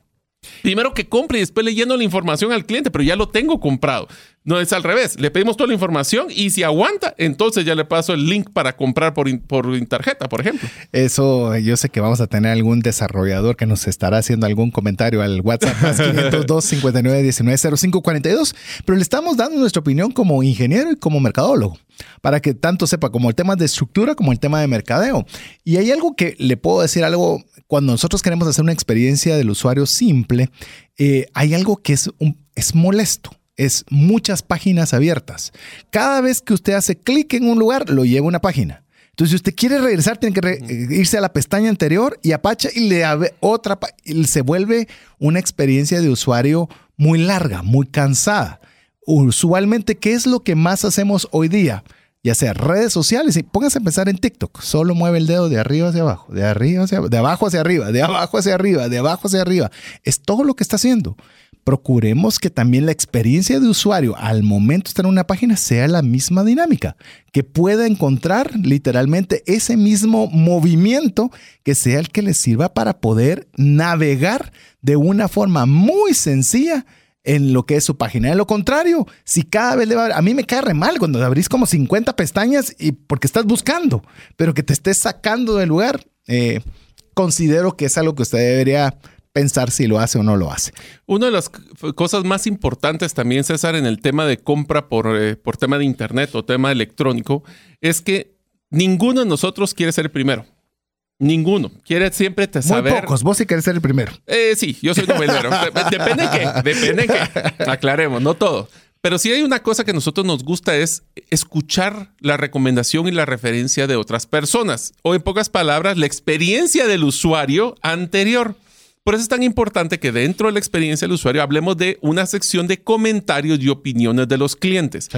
Primero que compre y después le lleno la información al cliente, pero ya lo tengo comprado. No es al revés. Le pedimos toda la información y si aguanta, entonces ya le paso el link para comprar por, por tarjeta, por ejemplo. Eso, yo sé que vamos a tener algún desarrollador que nos estará haciendo algún comentario al WhatsApp más 502 59 19 05 42, pero le estamos dando nuestra opinión como ingeniero y como mercadólogo para que tanto sepa como el tema de estructura como el tema de mercadeo. Y hay algo que le puedo decir algo, cuando nosotros queremos hacer una experiencia del usuario simple, eh, hay algo que es, es molesto es muchas páginas abiertas. Cada vez que usted hace clic en un lugar, lo lleva a una página. Entonces, si usted quiere regresar, tiene que eh, irse a la pestaña anterior y apacha y le abre otra. Y se vuelve una experiencia de usuario muy larga, muy cansada. Usualmente, ¿qué es lo que más hacemos hoy día? Ya sea redes sociales, y póngase a pensar en TikTok. Solo mueve el dedo de arriba hacia abajo, de arriba hacia de abajo hacia arriba, de abajo hacia arriba, de abajo hacia arriba. Es todo lo que está haciendo procuremos que también la experiencia de usuario al momento de estar en una página sea la misma dinámica, que pueda encontrar literalmente ese mismo movimiento que sea el que le sirva para poder navegar de una forma muy sencilla en lo que es su página. De lo contrario, si cada vez le va a... A mí me cae re mal cuando abrís como 50 pestañas y porque estás buscando, pero que te estés sacando del lugar. Eh, considero que es algo que usted debería pensar si lo hace o no lo hace. Una de las cosas más importantes también, César, en el tema de compra por, eh, por tema de Internet o tema electrónico, es que ninguno de nosotros quiere ser el primero. Ninguno. Quiere siempre te saber. Muy pocos. Vos sí querés ser el primero. Eh, sí, yo soy novelero. Depende de qué. Depende de qué. Aclaremos, no todo. Pero sí hay una cosa que a nosotros nos gusta es escuchar la recomendación y la referencia de otras personas. O en pocas palabras, la experiencia del usuario anterior. Por eso es tan importante que dentro de la experiencia del usuario hablemos de una sección de comentarios y opiniones de los clientes.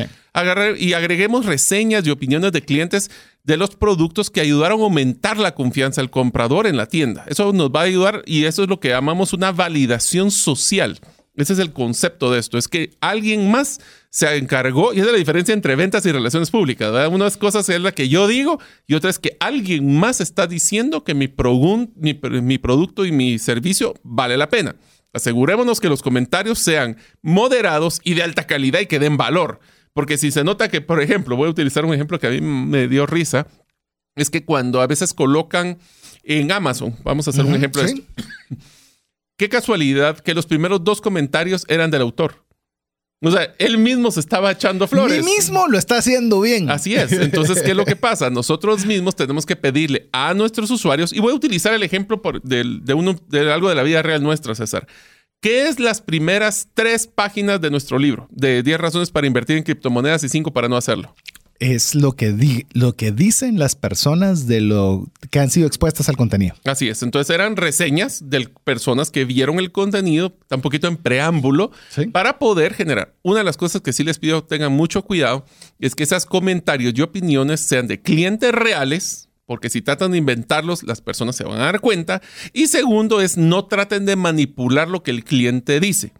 y agreguemos reseñas y opiniones de clientes de los productos que ayudaron a aumentar la confianza del comprador en la tienda. Eso nos va a ayudar y eso es lo que llamamos una validación social. Ese es el concepto de esto, es que alguien más se encargó, y esa es la diferencia entre ventas y relaciones públicas. ¿verdad? Una cosa es la que yo digo y otra es que alguien más está diciendo que mi, mi producto y mi servicio vale la pena. Asegurémonos que los comentarios sean moderados y de alta calidad y que den valor. Porque si se nota que, por ejemplo, voy a utilizar un ejemplo que a mí me dio risa, es que cuando a veces colocan en Amazon, vamos a hacer un ejemplo de esto. Qué casualidad que los primeros dos comentarios eran del autor. O sea, él mismo se estaba echando flores. Él mismo lo está haciendo bien. Así es. Entonces, ¿qué es lo que pasa? Nosotros mismos tenemos que pedirle a nuestros usuarios, y voy a utilizar el ejemplo de, uno, de algo de la vida real nuestra, César. ¿Qué es las primeras tres páginas de nuestro libro? De 10 razones para invertir en criptomonedas y 5 para no hacerlo es lo que, lo que dicen las personas de lo que han sido expuestas al contenido. Así es. Entonces eran reseñas de personas que vieron el contenido, un poquito en preámbulo, para poder generar. Una de las cosas que sí les pido tengan mucho cuidado es que esos comentarios y opiniones sean de clientes reales, porque si tratan de inventarlos, las personas se van a dar cuenta. Y segundo es no traten de manipular lo que el cliente dice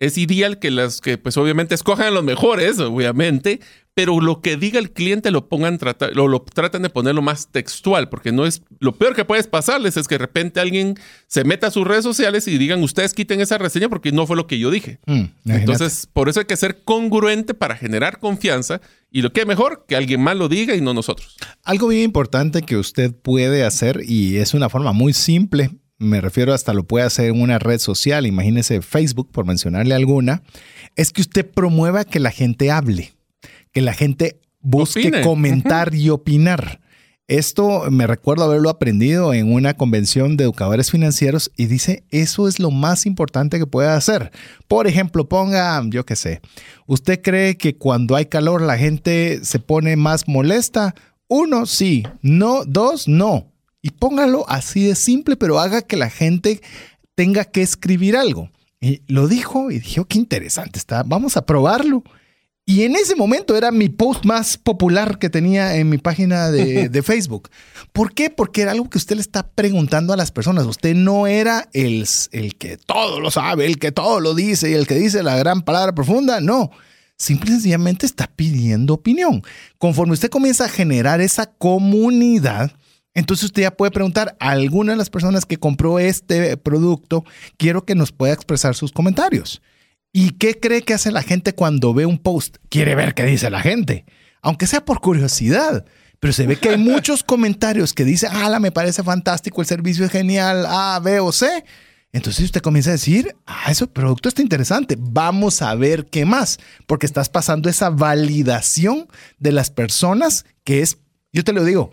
es ideal que las que pues obviamente escojan los mejores, obviamente, pero lo que diga el cliente lo pongan lo, lo tratan de ponerlo más textual, porque no es lo peor que puedes pasarles es que de repente alguien se meta a sus redes sociales y digan ustedes quiten esa reseña porque no fue lo que yo dije. Mm, Entonces, por eso hay que ser congruente para generar confianza y lo que mejor que alguien más lo diga y no nosotros. Algo bien importante que usted puede hacer y es una forma muy simple me refiero hasta lo puede hacer en una red social, imagínese Facebook, por mencionarle alguna, es que usted promueva que la gente hable, que la gente busque comentar y opinar. Esto me recuerdo haberlo aprendido en una convención de educadores financieros y dice, eso es lo más importante que puede hacer. Por ejemplo, ponga, yo qué sé, ¿usted cree que cuando hay calor la gente se pone más molesta? Uno, sí. No, dos, no. Y póngalo así de simple, pero haga que la gente tenga que escribir algo. Y lo dijo y dije, oh, qué interesante está, vamos a probarlo. Y en ese momento era mi post más popular que tenía en mi página de, de, Facebook. ¿Por qué? Porque era algo que usted le está preguntando a las personas. Usted no era el, el que todo lo sabe, el que todo lo dice y el que dice la gran palabra profunda. No. Simple y sencillamente está pidiendo opinión. Conforme usted comienza a generar esa comunidad, entonces usted ya puede preguntar a alguna de las personas que compró este producto, quiero que nos pueda expresar sus comentarios. ¿Y qué cree que hace la gente cuando ve un post? Quiere ver qué dice la gente, aunque sea por curiosidad. Pero se ve que hay muchos comentarios que dicen, ah, me parece fantástico, el servicio es genial, A, B o C. Entonces usted comienza a decir, ah, ese producto está interesante, vamos a ver qué más, porque estás pasando esa validación de las personas que es, yo te lo digo,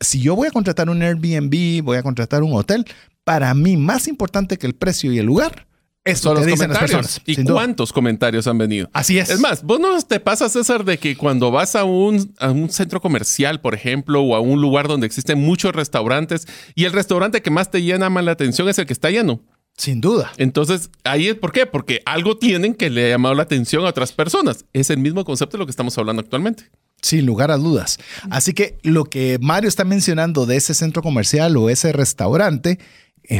si yo voy a contratar un Airbnb, voy a contratar un hotel, para mí más importante que el precio y el lugar es son los comentarios. ¿Y cuántos comentarios han venido? Así es. Es más, vos no te pasa, César, de que cuando vas a un, a un centro comercial, por ejemplo, o a un lugar donde existen muchos restaurantes y el restaurante que más te llama la atención es el que está lleno. Sin duda. Entonces, ahí es por qué, porque algo tienen que le ha llamado la atención a otras personas. Es el mismo concepto de lo que estamos hablando actualmente. Sin lugar a dudas. Así que lo que Mario está mencionando de ese centro comercial o ese restaurante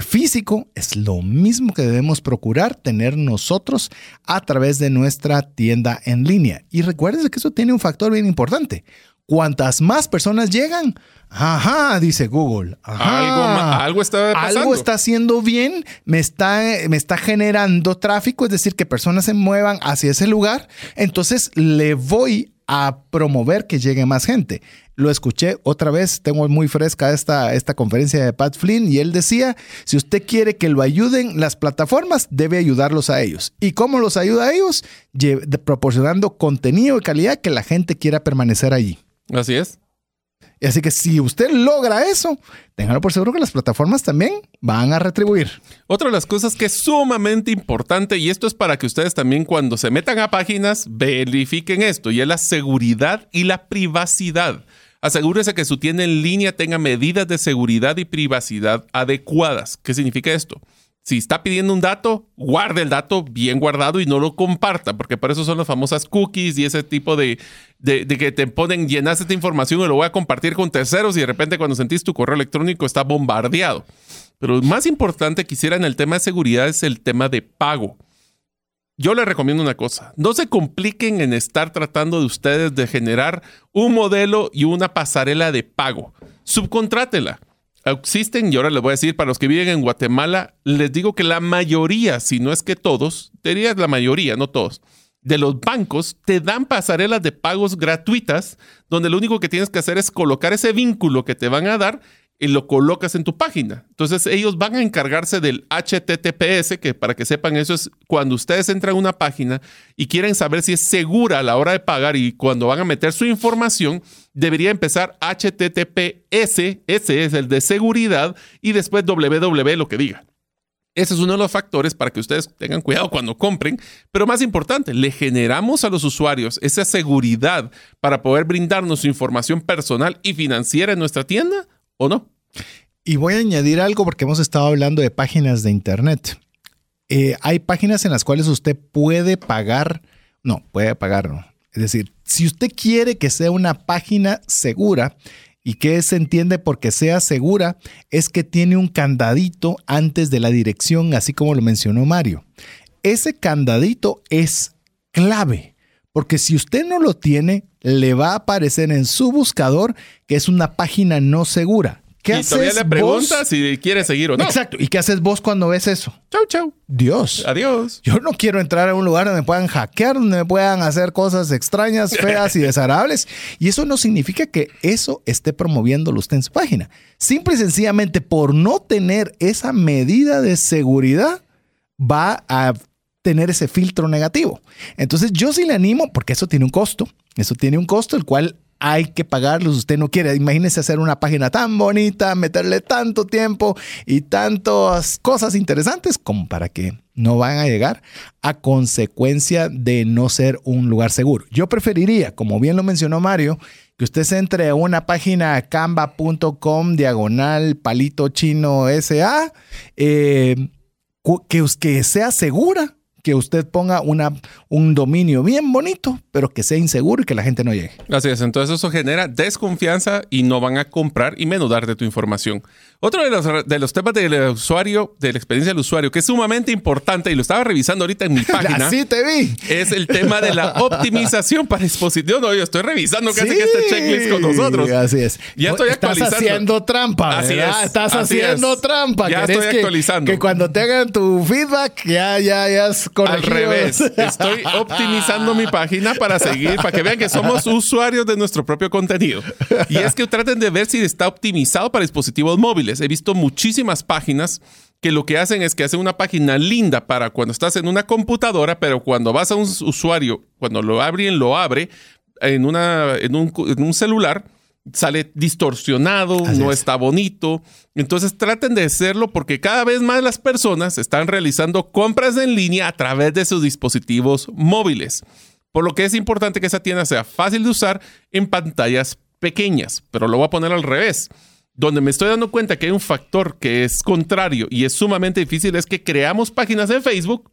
físico es lo mismo que debemos procurar tener nosotros a través de nuestra tienda en línea. Y recuerden que eso tiene un factor bien importante. Cuantas más personas llegan, ajá, dice Google. algo, está pasando. Algo está haciendo bien, me está, me está generando tráfico, es decir, que personas se muevan hacia ese lugar. Entonces le voy a promover que llegue más gente. Lo escuché otra vez, tengo muy fresca esta, esta conferencia de Pat Flynn y él decía, si usted quiere que lo ayuden las plataformas, debe ayudarlos a ellos. ¿Y cómo los ayuda a ellos? proporcionando contenido de calidad que la gente quiera permanecer allí. Así es. Así que si usted logra eso, téngalo por seguro que las plataformas también van a retribuir. Otra de las cosas que es sumamente importante, y esto es para que ustedes también cuando se metan a páginas verifiquen esto, y es la seguridad y la privacidad. Asegúrese que su tienda en línea tenga medidas de seguridad y privacidad adecuadas. ¿Qué significa esto? Si está pidiendo un dato, guarde el dato bien guardado y no lo comparta, porque para eso son las famosas cookies y ese tipo de, de, que te ponen, llenas esta información y lo voy a compartir con terceros y de repente cuando sentís tu correo electrónico está bombardeado. Pero más importante quisiera en el tema de seguridad es el tema de pago. Yo le recomiendo una cosa, no se compliquen en estar tratando de ustedes de generar un modelo y una pasarela de pago. Subcontrátela existen, y ahora les voy a decir, para los que viven en Guatemala, les digo que la mayoría, si no es que todos, diría la mayoría, no todos, de los bancos te dan pasarelas de pagos gratuitas, donde lo único que tienes que hacer es colocar ese vínculo que te van a dar y lo colocas en tu página. Entonces ellos van a encargarse del HTTPS, que para que sepan eso es cuando ustedes entran a una página y quieren saber si es segura a la hora de pagar y cuando van a meter su información, debería empezar HTTPS, ese es el de seguridad, y después www lo que diga. Ese es uno de los factores para que ustedes tengan cuidado cuando compren. Pero más importante, le generamos a los usuarios esa seguridad para poder brindarnos su información personal y financiera en nuestra tienda o no. Y voy a añadir algo porque hemos estado hablando de páginas de Internet. Eh, hay páginas en las cuales usted puede pagar, no, puede pagar, no. Es decir, si usted quiere que sea una página segura, ¿Y qué se entiende porque sea segura? Es que tiene un candadito antes de la dirección, así como lo mencionó Mario. Ese candadito es clave, porque si usted no lo tiene, le va a aparecer en su buscador que es una página no segura. ¿Qué y todavía le pregunta si quiere seguir o no. Exacto. ¿Y qué haces vos cuando ves eso? Chau, chau. Dios. Adiós. Yo no quiero entrar a un lugar donde me puedan hackear, donde me puedan hacer cosas extrañas, feas y desagradables. Y eso no significa que eso esté promoviéndolo usted en su página. Simple y sencillamente por no tener esa medida de seguridad, va a tener ese filtro negativo. Entonces yo sí le animo, porque eso tiene un costo, eso tiene un costo, el cual hay que pagarlos. Usted no quiere. Imagínese hacer una página tan bonita, meterle tanto tiempo y tantas cosas interesantes como para que no van a llegar a consecuencia de no ser un lugar seguro. Yo preferiría, como bien lo mencionó Mario, que usted entre a una página canva.com diagonal palito chino SA, eh, que sea segura que usted ponga una, un dominio bien bonito, pero que sea inseguro y que la gente no llegue. Así es, entonces eso genera desconfianza y no van a comprar y menos de tu información. Otro de los, de los temas del usuario, de la experiencia del usuario, que es sumamente importante y lo estaba revisando ahorita en mi página. Así te vi. Es el tema de la optimización para dispositivos. No, yo estoy revisando casi que este checklist con nosotros. Así es. Ya estoy actualizando. Estás haciendo trampa, así Es, Estás haciendo trampa. Ya estoy actualizando. Que cuando te hagan tu feedback, ya, ya, ya es Al revés. Estoy optimizando mi página para seguir, para que vean que somos usuarios de nuestro propio contenido. Y es que traten de ver si está optimizado para dispositivos móviles. He visto muchísimas páginas que lo que hacen es que hacen una página linda para cuando estás en una computadora, pero cuando vas a un usuario, cuando lo abren, lo abre en, una, en, un, celular, sale distorsionado, no está bonito. Entonces traten de hacerlo porque cada vez más las personas están realizando compras en línea a través de sus dispositivos móviles. Por lo que es importante que esa tienda sea fácil de usar en pantallas pequeñas, pero lo voy a poner al revés donde me estoy dando cuenta que hay un factor que es contrario y es sumamente difícil es que creamos páginas en Facebook,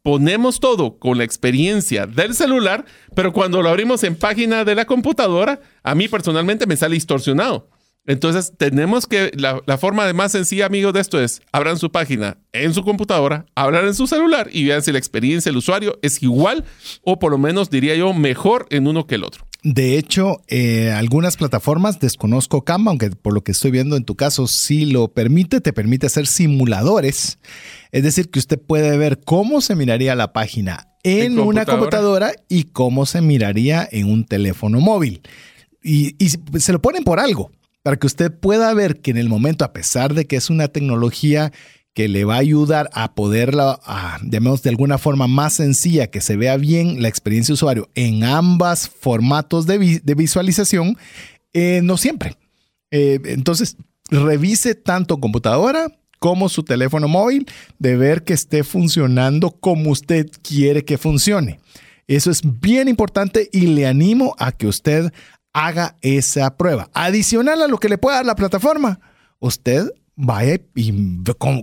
ponemos todo con la experiencia del celular, pero cuando lo abrimos en página de la computadora, a mí personalmente me sale distorsionado. Entonces, tenemos que, la, forma de más sencilla, amigos, de esto es, abran su página en su computadora, abran en su celular y vean si la experiencia del usuario es igual o por lo menos, diría yo, mejor en uno que el otro. De hecho, eh, algunas plataformas, desconozco Canva, aunque por lo que estoy viendo en tu caso sí lo permite, te permite hacer simuladores. Es decir, que usted puede ver cómo se miraría la página en, una computadora y cómo se miraría en un teléfono móvil. Y, y se lo ponen por algo, para que usted pueda ver que en el momento, a pesar de que es una tecnología que le va a ayudar a poderla, a, llamemos de alguna forma más sencilla, que se vea bien la experiencia de usuario en ambos formatos de, visualización, eh, no siempre. Eh, entonces, revise tanto computadora como su teléfono móvil de ver que esté funcionando como usted quiere que funcione. Eso es bien importante y le animo a que usted haga esa prueba. Adicional a lo que le pueda dar la plataforma, usted vaya y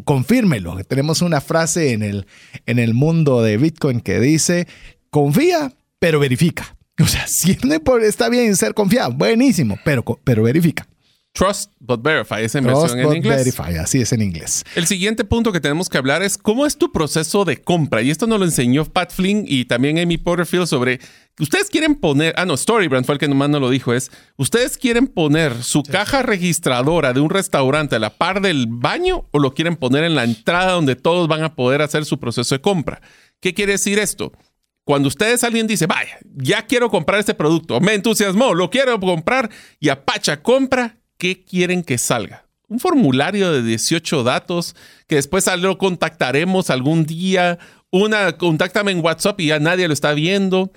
confírmelo. Tenemos una frase en el, en el mundo de Bitcoin que dice, confía, pero verifica. O sea, siempre está bien ser confiado, buenísimo, pero, pero verifica. Trust but verify, versión en inglés. Verify, así es en inglés. El siguiente punto que tenemos que hablar es cómo es tu proceso de compra. Y esto nos lo enseñó Pat Flynn y también Amy Porterfield sobre ustedes quieren poner, ah no, Storybrand fue el que nomás no lo dijo, es, ustedes quieren poner su caja registradora de un restaurante a la par del baño o lo quieren poner en la entrada donde todos van a poder hacer su proceso de compra. ¿Qué quiere decir esto? Cuando ustedes alguien dice, vaya, ya quiero comprar este producto, me entusiasmó, lo quiero comprar y Apacha compra, ¿qué quieren que salga? un formulario de 18 datos que después lo contactaremos algún día. Una, contáctame en WhatsApp y ya nadie lo está viendo.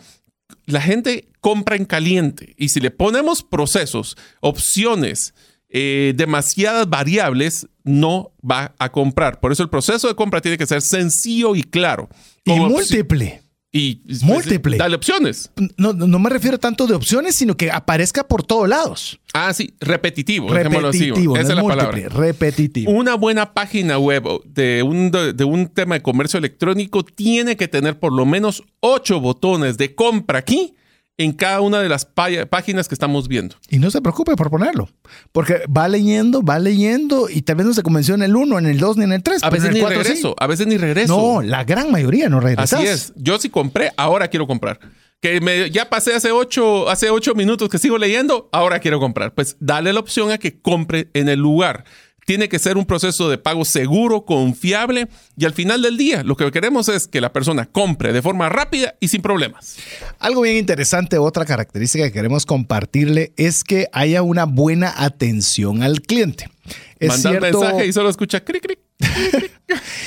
La gente compra en caliente y si le ponemos procesos, opciones, eh, demasiadas variables, no va a comprar. Por eso el proceso de compra tiene que ser sencillo y claro. Y múltiple. Y múltiple. Dale opciones. No, no me refiero tanto de opciones, sino que aparezca por todos lados. Ah, sí, repetitivo. Repetitivo. Esa es la palabra. Repetitivo. Una buena página web de un, de un tema de comercio electrónico tiene que tener por lo menos ocho botones de compra aquí en cada una de las páginas que estamos viendo. Y no se preocupe por ponerlo, porque va leyendo, va leyendo y tal vez no se convenció en el 1, en el 2 ni en el 3. A veces ni regreso, a veces ni regreso. No, la gran mayoría no regresa. Así es. Yo sí compré, ahora quiero comprar. Que me, ya pasé hace ocho, hace ocho minutos que sigo leyendo, ahora quiero comprar. Pues dale la opción a que compre en el lugar. Tiene que ser un proceso de pago seguro, confiable y al final del día lo que queremos es que la persona compre de forma rápida y sin problemas. Algo bien interesante, otra característica que queremos compartirle es que haya una buena atención al cliente. Es Mandar mensaje y solo escucha cric, cric.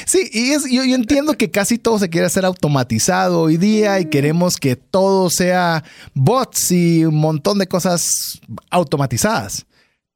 sí, y es, yo, yo, entiendo que casi todo se quiere hacer automatizado hoy día y queremos que todo sea bots y un montón de cosas automatizadas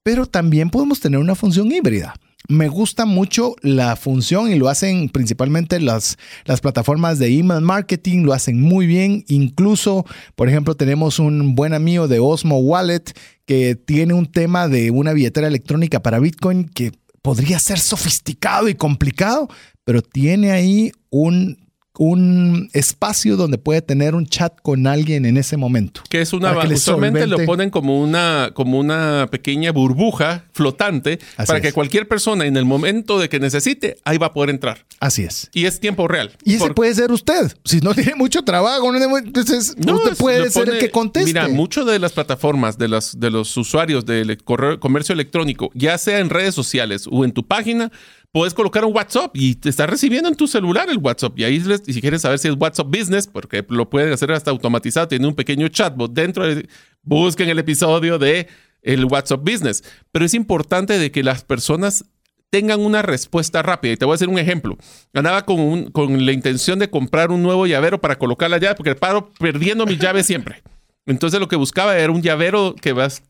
pero también podemos tener una función híbrida. Me gusta mucho la función y lo hacen principalmente las, las plataformas de email marketing, lo hacen muy bien. Incluso, por ejemplo, tenemos un buen amigo de Osmo Wallet que tiene un tema de una billetera electrónica para Bitcoin que podría ser sofisticado y complicado, pero tiene ahí un un espacio donde puede tener un chat con alguien en ese momento. Que es una, usualmente lo ponen como una, como una pequeña burbuja flotante para que cualquier persona en el momento de que necesite, ahí va a poder entrar. Así es. Y es tiempo real. Y ese puede ser usted. Si no tiene mucho trabajo, entonces usted puede ser el que conteste. Mira, muchas de las plataformas de, las, de los usuarios del comercio electrónico, ya sea en redes sociales o en tu página, puedes colocar un WhatsApp y te está recibiendo en tu celular el WhatsApp. Y ahí, si quieren saber si es WhatsApp Business, porque lo pueden hacer hasta automatizado, tiene un pequeño chatbot dentro. De, busquen el episodio de el WhatsApp Business. Pero es importante de que las personas tengan una respuesta rápida. Y te voy a hacer un ejemplo. Andaba con, con la intención de comprar un nuevo llavero para colocar la llave, porque paro perdiendo mi llave siempre. Entonces lo que buscaba era un llavero que vas,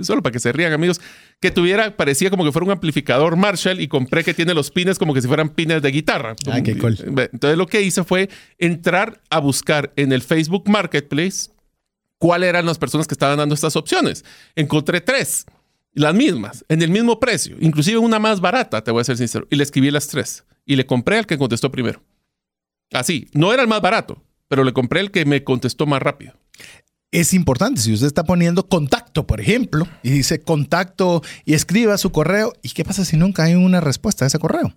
solo para que se rían amigos, que tuviera, parecía como que fuera un amplificador Marshall y compré que tiene los pines como que si fueran pines de guitarra. Ah, qué cool. Entonces lo que hice fue entrar a buscar en el Facebook Marketplace cuáles eran las personas que estaban dando estas opciones. Encontré tres, las mismas, en el mismo precio, inclusive una más barata, te voy a ser sincero, y le escribí las tres y le compré al que contestó primero. Así, no era el más barato, pero le compré el que me contestó más rápido es importante. Si usted está poniendo contacto, por ejemplo, y dice contacto y escriba su correo, ¿y qué pasa si nunca hay una respuesta a ese correo?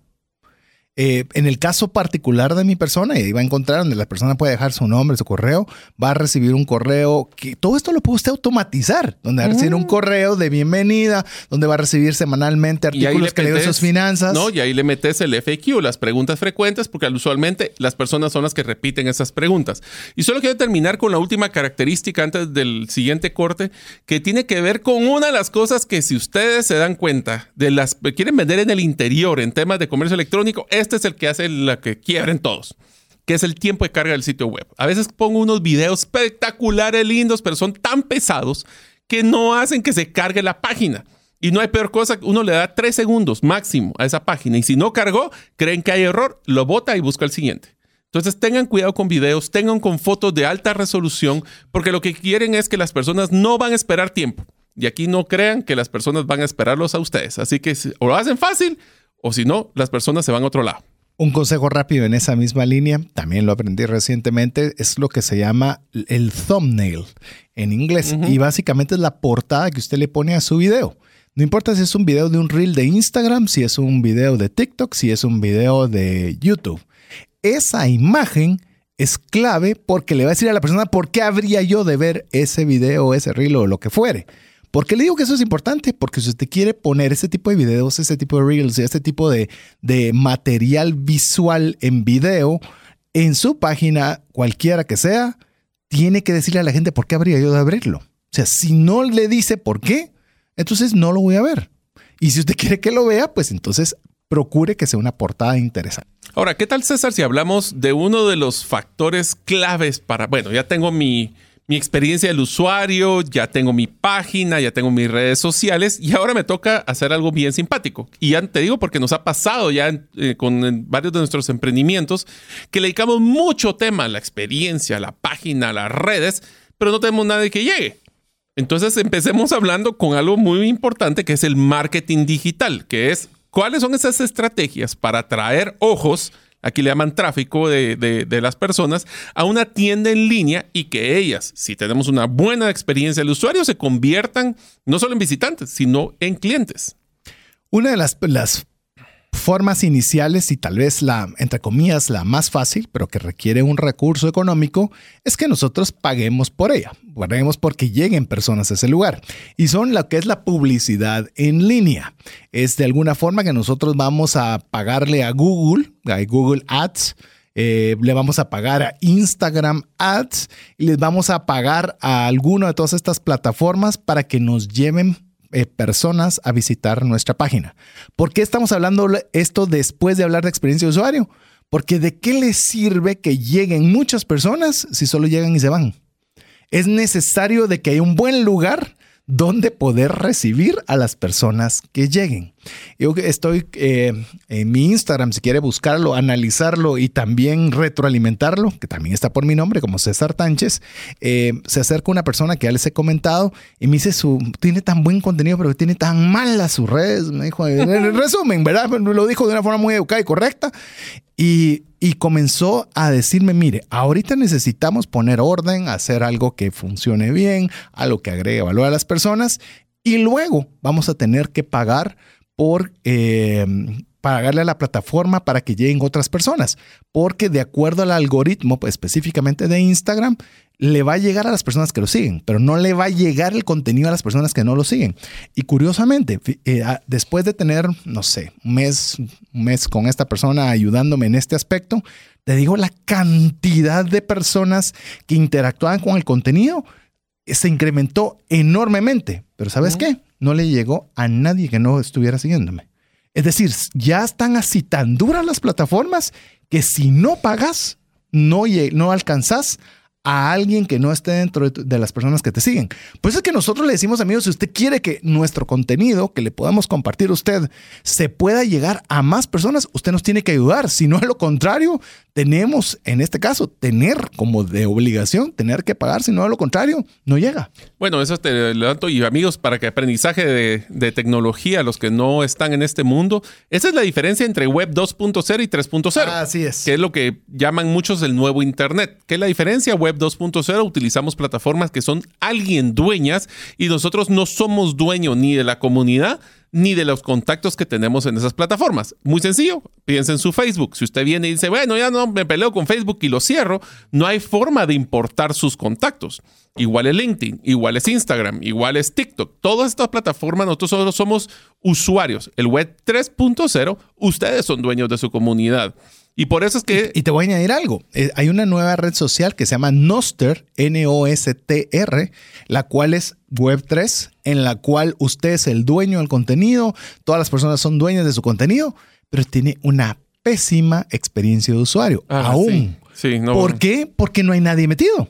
Eh, en el caso particular de mi persona, y ahí va a encontrar donde la persona puede dejar su nombre, su correo, va a recibir un correo que todo esto lo puede usted automatizar, donde va a recibir un mm. correo de bienvenida, donde va a recibir semanalmente artículos que le de sus finanzas. No, y ahí le metes el FAQ, las preguntas frecuentes, porque usualmente las personas son las que repiten esas preguntas. Y solo quiero terminar con la última característica antes del siguiente corte, que tiene que ver con una de las cosas que si ustedes se dan cuenta de las que quieren vender en el interior en temas de comercio electrónico, es este es el que hace la que quiebren todos, que es el tiempo de carga del sitio web. A veces pongo unos videos espectaculares, lindos, pero son tan pesados que no hacen que se cargue la página. Y no hay peor cosa, uno le da tres segundos máximo a esa página y si no cargó, creen que hay error, lo bota y busca el siguiente. Entonces tengan cuidado con videos, tengan con fotos de alta resolución, porque lo que quieren es que las personas no van a esperar tiempo. Y aquí no crean que las personas van a esperarlos a ustedes. Así que o lo hacen fácil o si no, las personas se van a otro lado. Un consejo rápido en esa misma línea, también lo aprendí recientemente, es lo que se llama el thumbnail en inglés. Y básicamente es la portada que usted le pone a su video. No importa si es un video de un reel de Instagram, si es un video de TikTok, si es un video de YouTube. Esa imagen es clave porque le va a decir a la persona por qué habría yo de ver ese video, ese reel o lo que fuere. ¿Por qué le digo que eso es importante? Porque si usted quiere poner ese tipo de videos, ese tipo de reels, este tipo de, de material visual en video en su página, cualquiera que sea, tiene que decirle a la gente por qué habría yo de abrirlo. O sea, si no le dice por qué, entonces no lo voy a ver. Y si usted quiere que lo vea, pues entonces procure que sea una portada interesante. Ahora, ¿qué tal César si hablamos de uno de los factores claves para, bueno, ya tengo mi, mi experiencia del usuario, ya tengo mi página, ya tengo mis redes sociales y ahora me toca hacer algo bien simpático. Y ya te digo porque nos ha pasado ya eh, con varios de nuestros emprendimientos que le dedicamos mucho tema a la experiencia, a la página, a las redes, pero no tenemos nadie que llegue. Entonces empecemos hablando con algo muy importante que es el marketing digital, que es cuáles son esas estrategias para atraer ojos aquí le llaman tráfico de, las personas, a una tienda en línea y que ellas, si tenemos una buena experiencia del usuario, se conviertan no solo en visitantes, sino en clientes. Una de las, las formas iniciales y tal vez la, entre comillas, la más fácil, pero que requiere un recurso económico, es que nosotros paguemos por ella. Paguemos porque lleguen personas a ese lugar. Y son lo que es la publicidad en línea. Es de alguna forma que nosotros vamos a pagarle a Google, a Google Ads, eh, le vamos a pagar a Instagram Ads y les vamos a pagar a alguna de todas estas plataformas para que nos lleven eh, personas a visitar nuestra página. ¿Por qué estamos hablando esto después de hablar de experiencia de usuario? Porque de qué les sirve que lleguen muchas personas si solo llegan y se van. Es necesario de que haya un buen lugar donde poder recibir a las personas que lleguen. Yo estoy eh, en mi Instagram, si quiere buscarlo, analizarlo y también retroalimentarlo, que también está por mi nombre, como César Tánchez, eh, se acerca una persona que ya les he comentado y me dice, su, tiene tan buen contenido, pero tiene tan malas sus redes. Me dijo, en resumen, ¿verdad? Lo dijo de una forma muy educada y correcta. Y, comenzó a decirme, mire, ahorita necesitamos poner orden, hacer algo que funcione bien, algo que agregue valor a las personas y luego vamos a tener que pagar por eh, pagarle a la plataforma para que lleguen otras personas, porque de acuerdo al algoritmo pues, específicamente de Instagram, le va a llegar a las personas que lo siguen, pero no le va a llegar el contenido a las personas que no lo siguen. Y curiosamente, eh, después de tener, no sé, un mes, un mes con esta persona ayudándome en este aspecto, te digo la cantidad de personas que interactuaban con el contenido se incrementó enormemente. Pero ¿sabes qué? No le llegó a nadie que no estuviera siguiéndome. Es decir, ya están así tan duras las plataformas que si no pagas, no, no alcanzas a alguien que no esté dentro de, las personas que te siguen. Pues es que nosotros le decimos, amigos, si usted quiere que nuestro contenido, que le podamos compartir a usted, se pueda llegar a más personas, usted nos tiene que ayudar. Si no, a lo contrario, tenemos, en este caso, tener como de obligación, tener que pagar, si no, a lo contrario, no llega. Bueno, eso te levanto y amigos, para que aprendizaje de, tecnología, los que no están en este mundo, esa es la diferencia entre Web 2.0 y 3.0. Así es. Que es lo que llaman muchos el nuevo Internet. ¿Qué es la diferencia? Web 2.0 utilizamos plataformas que son alguien dueñas y nosotros no somos dueños ni de la comunidad, ni de los contactos que tenemos en esas plataformas. Muy sencillo, piensa en su Facebook. Si usted viene y dice, bueno, ya no me peleo con Facebook y lo cierro, no hay forma de importar sus contactos. Igual es LinkedIn, igual es Instagram, igual es TikTok. Todas estas plataformas, nosotros solo somos usuarios. El web 3.0, ustedes son dueños de su comunidad. Y por eso es que... Y, te voy a añadir algo. Eh, hay una nueva red social que se llama Noster, N-O-S-T-R, la cual es Web3, en la cual usted es el dueño del contenido, todas las personas son dueñas de su contenido, pero tiene una pésima experiencia de usuario. Ah, aún. Sí. no, ¿Por qué? Porque no hay nadie metido.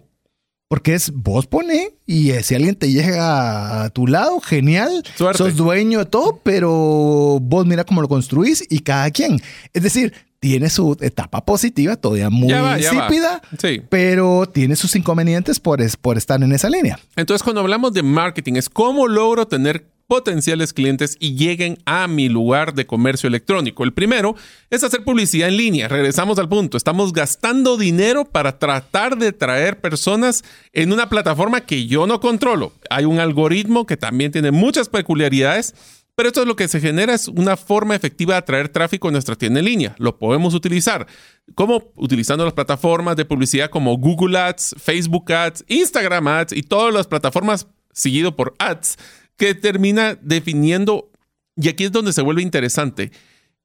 Porque es vos pone y eh, si alguien te llega a tu lado, genial. Sos dueño de todo, pero vos mira cómo lo construís y cada quien. Es decir, tiene su etapa positiva, todavía muy insípida, pero tiene sus inconvenientes por, por estar en esa línea. Entonces, cuando hablamos de marketing, es cómo logro tener potenciales clientes y lleguen a mi lugar de comercio electrónico. El primero es hacer publicidad en línea. Regresamos al punto. Estamos gastando dinero para tratar de traer personas en una plataforma que yo no controlo. Hay un algoritmo que también tiene muchas peculiaridades pero esto es lo que se genera es una forma efectiva de atraer tráfico a nuestra tienda en línea. Lo podemos utilizar. como Utilizando las plataformas de publicidad como Google Ads, Facebook Ads, Instagram Ads y todas las plataformas seguido por Ads que termina definiendo, y aquí es donde se vuelve interesante.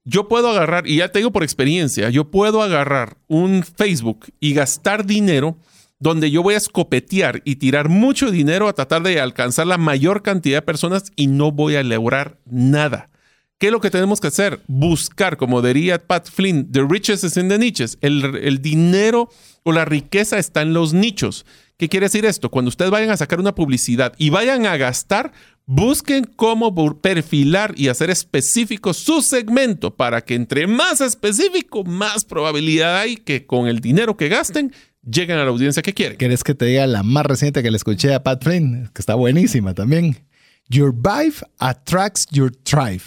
Yo puedo agarrar, y ya te digo por experiencia, yo puedo agarrar un Facebook y gastar dinero donde yo voy a escopetear y tirar mucho dinero a tratar de alcanzar la mayor cantidad de personas y no voy a lograr nada. ¿Qué es lo que tenemos que hacer? Buscar, como diría Pat Flynn, the riches is in the niches. El, el dinero o la riqueza está en los nichos. ¿Qué quiere decir esto? Cuando ustedes vayan a sacar una publicidad y vayan a gastar, busquen cómo perfilar y hacer específico su segmento para que entre más específico, más probabilidad hay que con el dinero que gasten lleguen a la audiencia que quieren. ¿Quieres que te diga la más reciente que le escuché a Pat Flynn? Que está buenísima también. Your vibe attracts your tribe.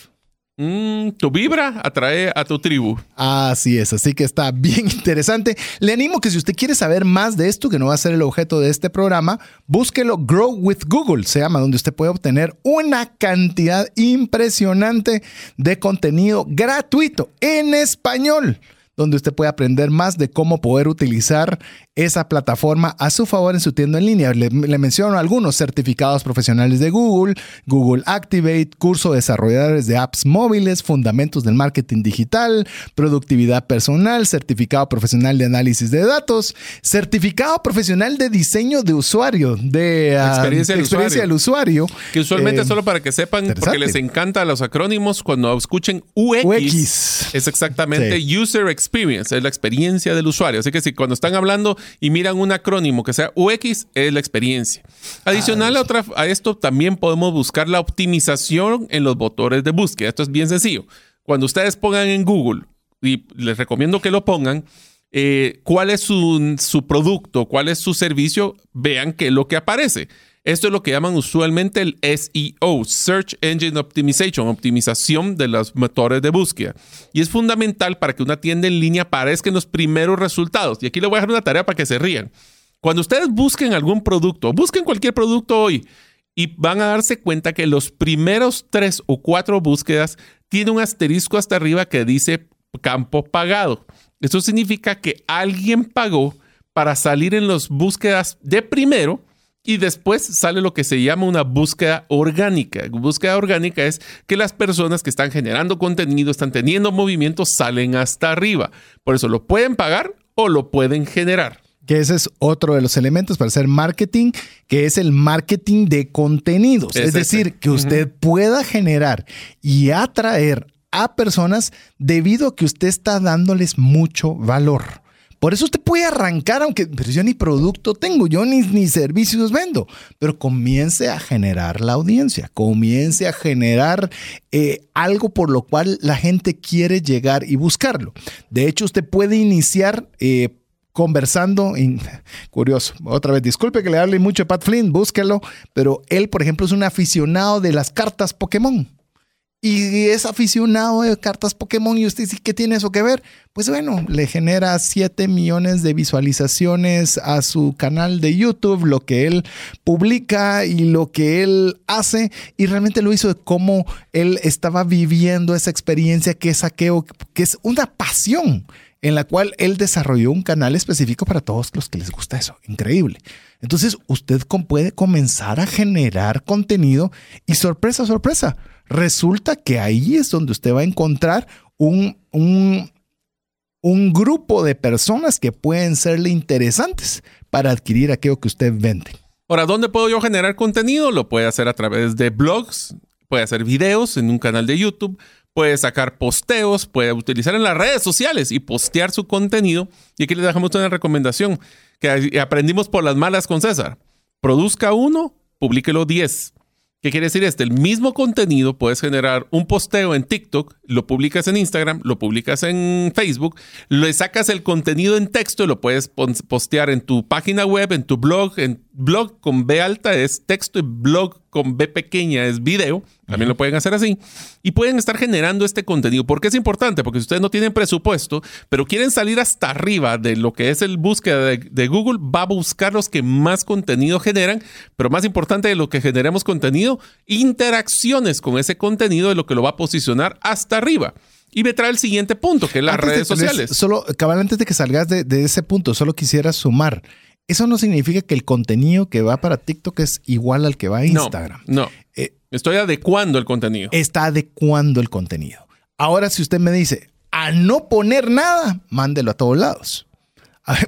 Mm, tu vibra atrae a tu tribu. Así es, así que está bien interesante. Le animo que si usted quiere saber más de esto, que no va a ser el objeto de este programa, búsquelo Grow with Google, se llama, donde usted puede obtener una cantidad impresionante de contenido gratuito en español donde usted puede aprender más de cómo poder utilizar esa plataforma a su favor en su tienda en línea. Le, menciono algunos certificados profesionales de Google, Google Activate, curso de desarrolladores de apps móviles, fundamentos del marketing digital, productividad personal, certificado profesional de análisis de datos, certificado profesional de diseño de usuario, de, ah, experiencia, del, usuario. Que usualmente, eh, solo para que sepan, porque les encanta los acrónimos, cuando escuchen UX, es exactamente User Experience, es la experiencia del usuario. Así que si cuando están hablando y miran un acrónimo que sea UX, es la experiencia. Adicional a, otra, a esto, también podemos buscar la optimización en los motores de búsqueda. Esto es bien sencillo. Cuando ustedes pongan en Google, y les recomiendo que lo pongan, eh, cuál es su, su, producto, cuál es su servicio, vean qué es lo que aparece. Esto es lo que llaman usualmente el SEO, Search Engine Optimization, optimización de los motores de búsqueda. Y es fundamental para que una tienda en línea aparezca en los primeros resultados. Y aquí le voy a dejar una tarea para que se rían. Cuando ustedes busquen algún producto, busquen cualquier producto hoy y van a darse cuenta que los primeros tres o cuatro búsquedas tienen un asterisco hasta arriba que dice campo pagado. Eso significa que alguien pagó para salir en las búsquedas de primero y después sale lo que se llama una búsqueda orgánica. Búsqueda orgánica es que las personas que están generando contenido, están teniendo movimiento, salen hasta arriba. Por eso lo pueden pagar o lo pueden generar. Que ese es otro de los elementos para hacer marketing, que es el marketing de contenidos. Es, decir, que usted pueda generar y atraer a personas debido a que usted está dándoles mucho valor. Por eso usted puede arrancar, aunque pero yo ni producto tengo, yo ni, ni servicios vendo, pero comience a generar la audiencia, comience a generar eh, algo por lo cual la gente quiere llegar y buscarlo. De hecho, usted puede iniciar... Eh, conversando, curioso, otra vez, disculpe que le hable mucho a Pat Flynn, búsquelo, pero él, por ejemplo, es un aficionado de las cartas Pokémon y es aficionado de cartas Pokémon y usted dice, ¿qué tiene eso que ver? Pues bueno, le genera 7 millones de visualizaciones a su canal de YouTube, lo que él publica y lo que él hace y realmente lo hizo de cómo él estaba viviendo esa experiencia que es que es una pasión en la cual él desarrolló un canal específico para todos los que les gusta eso. Increíble. Entonces usted puede comenzar a generar contenido y sorpresa, sorpresa resulta que ahí es donde usted va a encontrar un, un, grupo de personas que pueden serle interesantes para adquirir aquello que usted vende. Ahora, ¿dónde puedo yo generar contenido? Lo puede hacer a través de blogs, puede hacer videos en un canal de YouTube, puede sacar posteos, puede utilizar en las redes sociales y postear su contenido. Y aquí le dejamos una recomendación que aprendimos por las malas con César. Produzca uno, publíquelo 10. ¿Qué quiere decir esto? El mismo contenido puedes generar un posteo en TikTok, lo publicas en Instagram, lo publicas en Facebook, le sacas el contenido en texto y lo puedes postear en tu página web, en tu blog, en blog con B alta es texto y blog con B pequeña es video. También lo pueden hacer así. Y pueden estar generando este contenido. ¿Por qué es importante? Porque si ustedes no tienen presupuesto, pero quieren salir hasta arriba de lo que es el búsqueda de, Google, va a buscar los que más contenido generan. Pero más importante de lo que generemos contenido, interacciones con ese contenido de lo que lo va a posicionar hasta arriba. Y me trae el siguiente punto, que es las redes sociales. Solo, cabal, antes de que salgas de, de, ese punto, solo quisiera sumar. Eso no significa que el contenido que va para TikTok es igual al que va a Instagram. No, eh, estoy adecuando el contenido. Está adecuando el contenido. Ahora, si usted me dice, a no poner nada, mándelo a todos lados.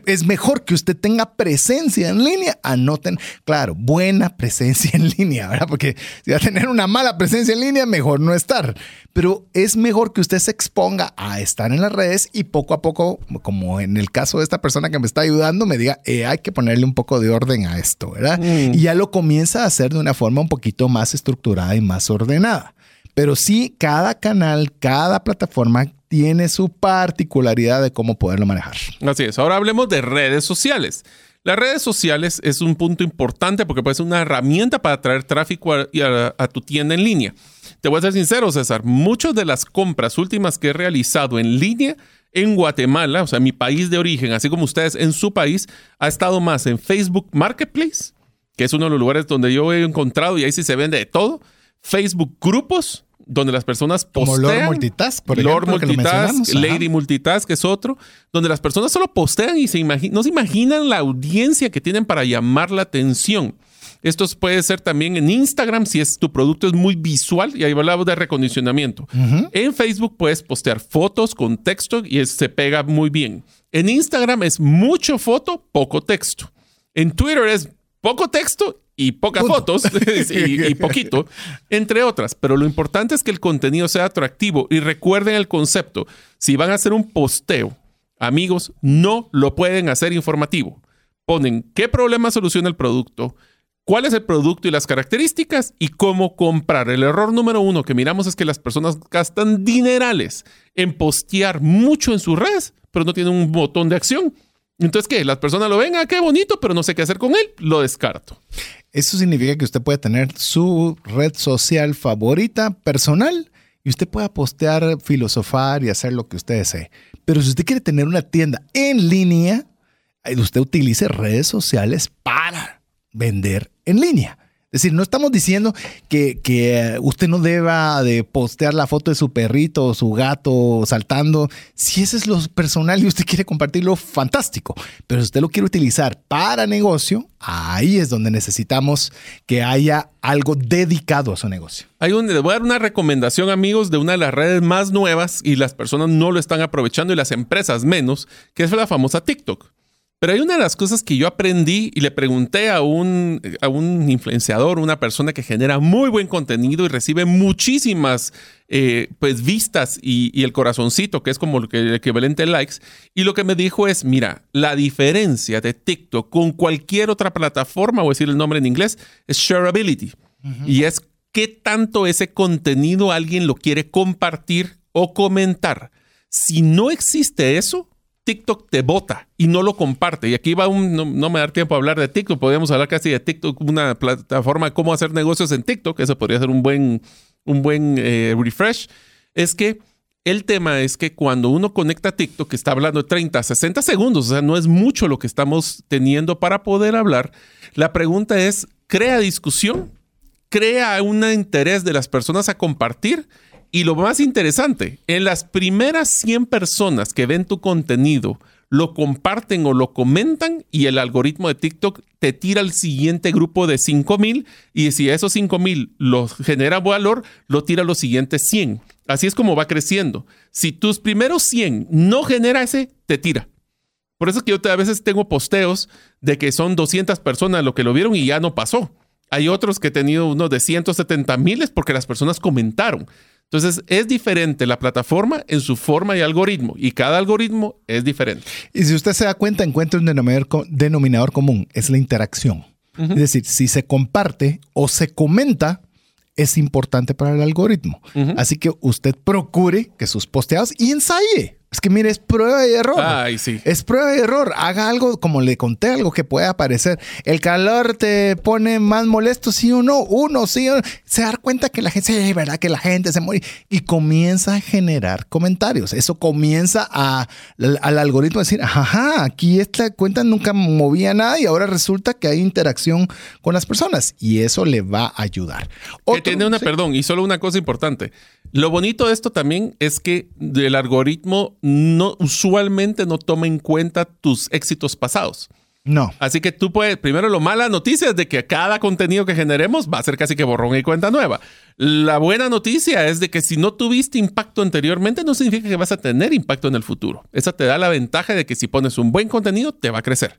Es mejor que usted tenga presencia en línea a no tener, claro, buena presencia en línea, ¿verdad? Porque si va a tener una mala presencia en línea, mejor no estar. Pero es mejor que usted se exponga a estar en las redes y poco a poco, como en el caso de esta persona que me está ayudando, me diga, eh, hay que ponerle un poco de orden a esto, ¿verdad? Mm. Y ya lo comienza a hacer de una forma un poquito más estructurada y más ordenada. Pero sí, cada canal, cada plataforma tiene su particularidad de cómo poderlo manejar. Así es. Ahora hablemos de redes sociales. Las redes sociales es un punto importante porque puede ser una herramienta para atraer tráfico a, a, tu tienda en línea. Te voy a ser sincero, César, muchas de las compras últimas que he realizado en línea en Guatemala, o sea, mi país de origen, así como ustedes en su país, ha estado más en Facebook Marketplace, que es uno de los lugares donde yo he encontrado y ahí sí se vende de todo, Facebook Grupos, donde las personas postean. Como Lord Multitask, por Lord Multitask, Lady Multitask, que es otro, donde las personas solo postean y se no se imaginan la audiencia que tienen para llamar la atención. Esto puede ser también en Instagram si es tu producto es muy visual y ahí hablamos de recondicionamiento. En Facebook puedes postear fotos con texto y se pega muy bien. En Instagram es mucho foto, poco texto. En Twitter es poco texto y pocas fotos y, poquito, entre otras. Pero lo importante es que el contenido sea atractivo y recuerden el concepto. Si van a hacer un posteo, amigos, no lo pueden hacer informativo. Ponen qué problema soluciona el producto, cuál es el producto y las características y cómo comprar. El error número uno que miramos es que las personas gastan dinerales en postear mucho en sus redes, pero no tienen un botón de acción. Entonces, ¿qué? Las personas lo ven, ah, qué bonito, pero no sé qué hacer con él, lo descarto. Eso significa que usted puede tener su red social favorita, personal, y usted pueda postear, filosofar y hacer lo que usted desee. Pero si usted quiere tener una tienda en línea, usted utilice redes sociales para vender en línea. Es decir, no estamos diciendo que, que, usted no deba de postear la foto de su perrito o su gato saltando. Si ese es lo personal y usted quiere compartirlo, fantástico. Pero si usted lo quiere utilizar para negocio, ahí es donde necesitamos que haya algo dedicado a su negocio. Hay un, le voy a dar una recomendación, amigos, de una de las redes más nuevas y las personas no lo están aprovechando y las empresas menos, que es la famosa TikTok. Pero hay una de las cosas que yo aprendí y le pregunté a un, a un influenciador, una persona que genera muy buen contenido y recibe muchísimas eh, pues vistas y, el corazoncito, que es como el equivalente a likes. Y lo que me dijo es, mira, la diferencia de TikTok con cualquier otra plataforma, o decir el nombre en inglés, es shareability. Y es qué tanto ese contenido alguien lo quiere compartir o comentar. Si no existe eso, TikTok te vota y no lo comparte. Y aquí va un, no, me da tiempo a hablar de TikTok, podríamos hablar casi de TikTok, una plataforma de cómo hacer negocios en TikTok, eso podría ser un buen, un buen eh, refresh. Es que el tema es que cuando uno conecta a TikTok, que está hablando de 30, 60 segundos, o sea, no es mucho lo que estamos teniendo para poder hablar, la pregunta es, ¿crea discusión? ¿Crea un interés de las personas a compartir? Y lo más interesante, en las primeras 100 personas que ven tu contenido, lo comparten o lo comentan y el algoritmo de TikTok te tira al siguiente grupo de 5000 y si esos 5000 los genera valor, lo tira a los siguientes 100. Así es como va creciendo. Si tus primeros 100 no genera ese, te tira. Por eso es que yo a veces tengo posteos de que son 200 personas lo que lo vieron y ya no pasó. Hay otros que he tenido unos de 170 miles porque las personas comentaron. Entonces, es diferente la plataforma en su forma y algoritmo, y cada algoritmo es diferente. Y si usted se da cuenta, encuentra un denominador, común, es la interacción. Es decir, si se comparte o se comenta, es importante para el algoritmo. Así que usted procure que sus posteados y ensaye. Es que mire, es prueba y error. Ay, sí. Es prueba y error. Haga algo, como le conté, algo que pueda aparecer. El calor te pone más molesto, sí o no. Uno, sí o no. Se da cuenta que la gente, sí, verdad que la gente se muere. Y comienza a generar comentarios. Eso comienza a, al algoritmo a decir, ajá, aquí esta cuenta nunca movía nada y ahora resulta que hay interacción con las personas. Y eso le va a ayudar. que tiene una, perdón, y solo una cosa importante. Lo bonito de esto también es que el algoritmo no, usualmente no toma en cuenta tus éxitos pasados. No. Así que tú puedes, primero lo mala noticia es de que cada contenido que generemos va a ser casi que borrón y cuenta nueva. La buena noticia es de que si no tuviste impacto anteriormente, no significa que vas a tener impacto en el futuro. Esa te da la ventaja de que si pones un buen contenido, te va a crecer.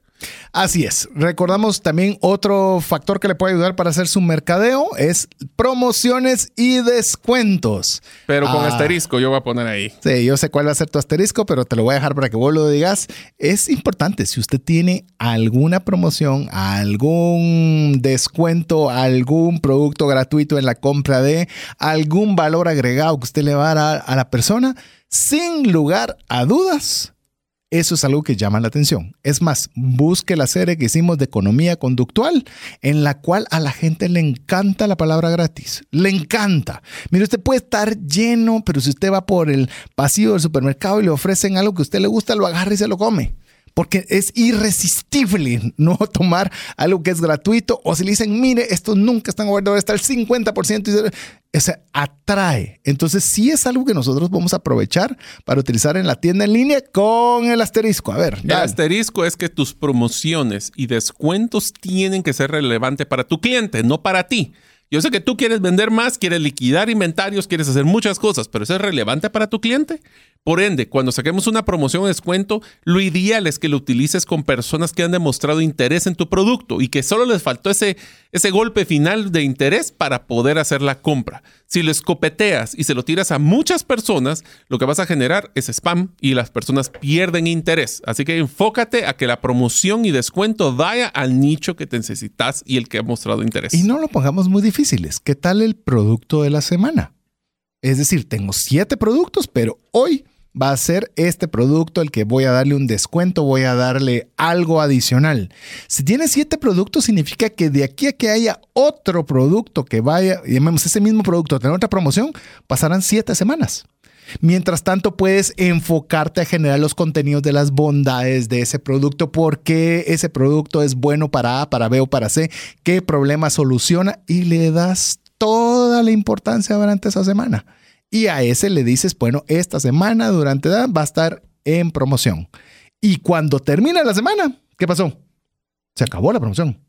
Así es. Recordamos también otro factor que le puede ayudar para hacer su mercadeo es promociones y descuentos. Pero con Ah. asterisco, yo voy a poner ahí. Sí, yo sé cuál va a ser tu asterisco, pero te lo voy a dejar para que vos lo digas. Es importante, si usted tiene alguna promoción, algún descuento, algún producto gratuito en la compra de algún valor agregado que usted le va a dar a, a la persona, sin lugar a dudas, eso es algo que llama la atención. Es más, busque la serie que hicimos de economía conductual, en la cual a la gente le encanta la palabra gratis. Le encanta. Mire, usted puede estar lleno, pero si usted va por el pasillo del supermercado y le ofrecen algo que a usted le gusta, lo agarra y se lo come. Porque es irresistible no tomar algo que es gratuito. O si le dicen, mire, esto nunca está en oferta, ahora está el 50%. Y se- o sea, atrae. Entonces, sí es algo que nosotros vamos a aprovechar para utilizar en la tienda en línea con el asterisco. A ver, El dale. asterisco es que tus promociones y descuentos tienen que ser relevantes para tu cliente, no para ti. Yo sé que tú quieres vender más, quieres liquidar inventarios, quieres hacer muchas cosas, pero ¿eso es relevante para tu cliente? Por ende, cuando saquemos una promoción o descuento, lo ideal es que lo utilices con personas que han demostrado interés en tu producto y que solo les faltó ese, ese golpe final de interés para poder hacer la compra. Si lo escopeteas y se lo tiras a muchas personas, lo que vas a generar es spam y las personas pierden interés. Así que enfócate a que la promoción y descuento vaya al nicho que te necesitas y el que ha mostrado interés. Y no lo pongamos muy difíciles. ¿Qué tal el producto de la semana? Es decir, tengo siete productos, pero hoy va a ser este producto el que voy a darle un descuento, voy a darle algo adicional. Si tiene siete productos, significa que de aquí a que haya otro producto que vaya, llamemos ese mismo producto, a tener otra promoción, pasarán siete semanas. Mientras tanto, puedes enfocarte a generar los contenidos de las bondades de ese producto, por qué ese producto es bueno para A, para B o para C, qué problema soluciona y le das toda la importancia durante esa semana. Y a ese le dices, bueno, esta semana durante edad va a estar en promoción. Y cuando termina la semana, ¿qué pasó? Se acabó la promoción.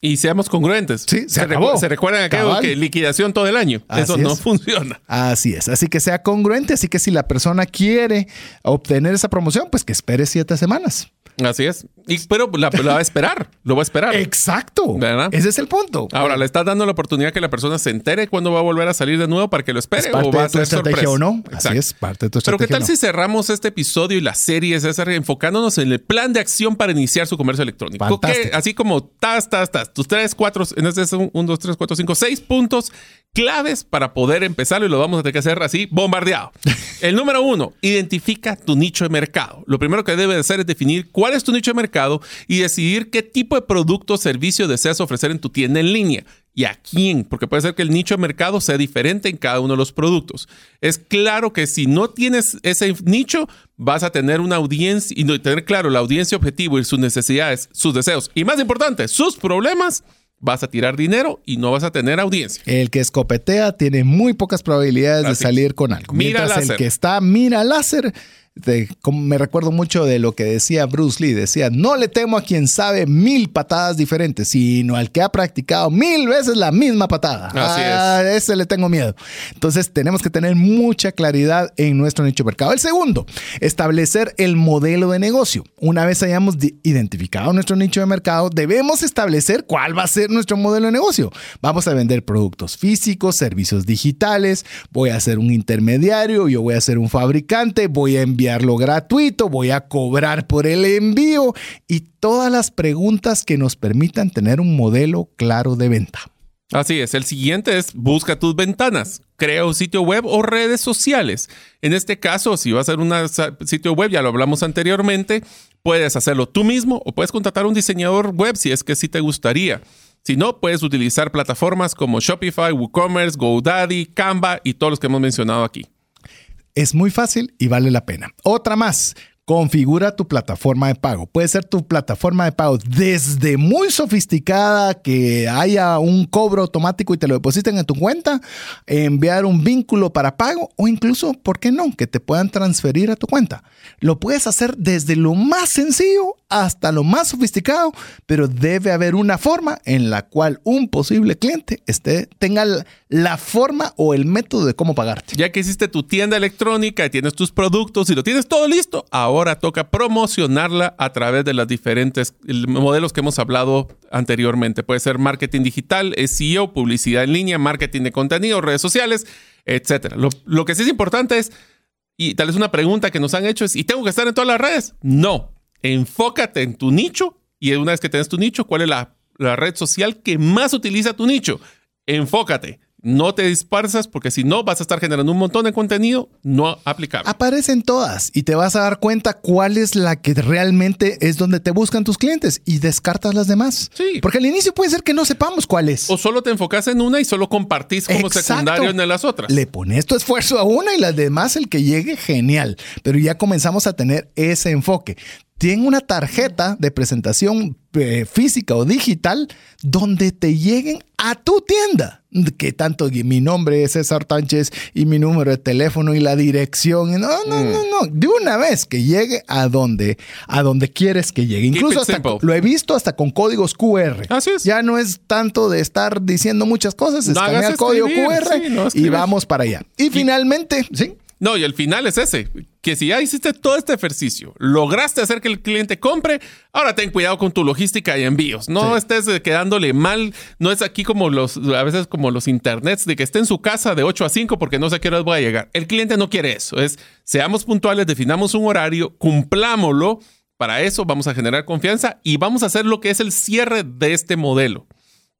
Y seamos congruentes. Sí, se recu- acabó. se recuerdan aquello que liquidación todo el año. Así Eso no es. funciona. Así es, así que sea congruente, así que si la persona quiere obtener esa promoción, pues que espere siete semanas. Así es. Y, pero la, la va a esperar. Lo va a esperar. Exacto. ¿Verdad? Ese es el punto. Ahora, ¿le estás dando la oportunidad que la persona se entere cuándo va a volver a salir de nuevo para que lo espere ¿Es parte o va de a tu ser estrategia sorpresa? o no? Exacto. Así es, parte de tu Pero estrategia. ¿qué tal no. si cerramos este episodio y la serie, César, enfocándonos en el plan de acción para iniciar su comercio electrónico? Que, así como tas, tas, tas, tus tres, cuatro, en este es un, un, dos, tres, cuatro, cinco, seis puntos claves para poder empezarlo y lo vamos a tener que hacer así, bombardeado. El número uno, identifica tu nicho de mercado. Lo primero que debes hacer es definir cuál es tu nicho de mercado y decidir qué tipo de producto o servicio deseas ofrecer en tu tienda en línea y a quién, porque puede ser que el nicho de mercado sea diferente en cada uno de los productos. Es claro que si no tienes ese nicho, vas a tener una audiencia y tener claro la audiencia objetivo y sus necesidades, sus deseos y más importante, sus problemas, vas a tirar dinero y no vas a tener audiencia. El que escopetea tiene muy pocas probabilidades Así de salir con algo. Mira Mientras láser. el que está mira láser, de- como me recuerdo mucho de lo que decía Bruce Lee. Decía, no le temo a quien sabe mil patadas diferentes, sino al que ha practicado mil veces la misma patada. Así es. A ese le tengo miedo. Entonces tenemos que tener mucha claridad en nuestro nicho de mercado. El segundo, establecer el modelo de negocio. Una vez hayamos identificado nuestro nicho de mercado, debemos establecer cuál va a ser nuestro modelo de negocio. Vamos a vender productos físicos, servicios digitales, voy a ser un intermediario, yo voy a ser un fabricante, voy a enviarlo gratuito, voy a cobrar por el envío y todas las preguntas que nos permitan tener un modelo claro de venta. Así es, el siguiente es busca tus ventanas, crea un sitio web o redes sociales. En este caso, si vas a hacer un sitio web, ya lo hablamos anteriormente, puedes hacerlo tú mismo o puedes contratar un diseñador web si es que sí te gustaría. Si no, puedes utilizar plataformas como Shopify, WooCommerce, GoDaddy, Canva y todos los que hemos mencionado aquí. Es muy fácil y vale la pena. Otra más, configura tu plataforma de pago. Puede ser tu plataforma de pago desde muy sofisticada, que haya un cobro automático y te lo depositen en tu cuenta, enviar un vínculo para pago o incluso, ¿por qué no? Que te puedan transferir a tu cuenta. Lo puedes hacer desde lo más sencillo hasta lo más sofisticado, pero debe haber una forma en la cual un posible cliente esté, tenga la forma o el método de cómo pagarte. Ya que hiciste tu tienda electrónica y tienes tus productos y lo tienes todo listo, ahora toca promocionarla a través de los diferentes modelos que hemos hablado anteriormente. Puede ser marketing digital, SEO, publicidad en línea, marketing de contenido, redes sociales, etc. Lo, que sí es importante es, y tal vez una pregunta que nos han hecho es, ¿y tengo que estar en todas las redes? No, enfócate en tu nicho y una vez que tenés tu nicho, ¿cuál es la red social que más utiliza tu nicho? Enfócate no te dispersas porque si no vas a estar generando un montón de contenido no aplicable. Aparecen todas y te vas a dar cuenta cuál es la que realmente es donde te buscan tus clientes y descartas las demás. Sí. Porque al inicio puede ser que no sepamos cuál es. O solo te enfocas en una y solo compartís como secundario en las otras. Le pones tu esfuerzo a una y las demás el que llegue genial. Pero ya comenzamos a tener ese enfoque tiene una tarjeta de presentación eh, física o digital donde te lleguen a tu tienda. Que tanto mi nombre es César Tánchez y mi número de teléfono y la dirección. No, no, no, mm. no. De una vez que llegue a donde, a donde quieres que llegue. Incluso hasta lo he visto hasta con códigos QR. Así es. Ya no es tanto de estar diciendo muchas cosas, escanea el código QR y vamos para allá. Y, y finalmente, sí. No, y el final es ese, que si ya hiciste todo este ejercicio, lograste hacer que el cliente compre, ahora ten cuidado con tu logística y envíos. No estés eh, quedándole mal, no es aquí como los, a veces como los internets, de que esté en su casa de 8 a 5 porque no sé a qué hora voy a llegar. El cliente no quiere eso, es seamos puntuales, definamos un horario, cumplámoslo, para eso vamos a generar confianza y vamos a hacer lo que es el cierre de este modelo.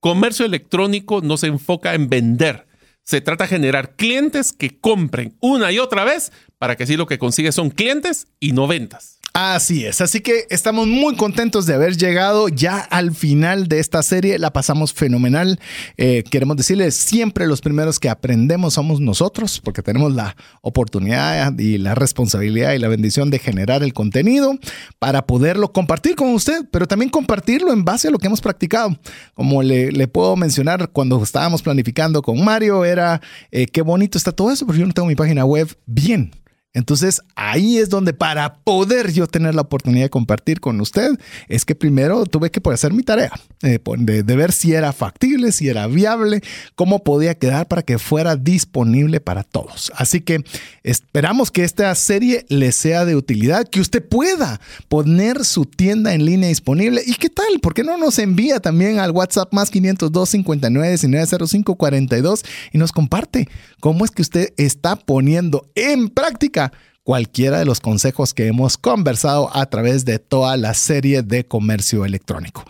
Comercio electrónico no se enfoca en vender se trata de generar clientes que compren una y otra vez para que así lo que consigue son clientes y no ventas. Así es, así que estamos muy contentos de haber llegado ya al final de esta serie, la pasamos fenomenal. Eh, queremos decirles, siempre los primeros que aprendemos somos nosotros, porque tenemos la oportunidad y la responsabilidad y la bendición de generar el contenido para poderlo compartir con usted, pero también compartirlo en base a lo que hemos practicado. Como le, puedo mencionar, cuando estábamos planificando con Mario, era eh, qué bonito está todo eso, pero yo no tengo mi página web bien. Entonces ahí es donde para poder yo tener la oportunidad de compartir con usted, es que primero tuve que hacer mi tarea, eh, de, ver si era factible, si era viable, cómo podía quedar para que fuera disponible para todos. Así que esperamos que esta serie le sea de utilidad, que usted pueda poner su tienda en línea disponible. ¿Y qué tal? ¿Por qué no nos envía también al WhatsApp más 502 59 19 05 42 y nos comparte cómo es que usted está poniendo en práctica cualquiera de los consejos que hemos conversado a través de toda la serie de comercio electrónico.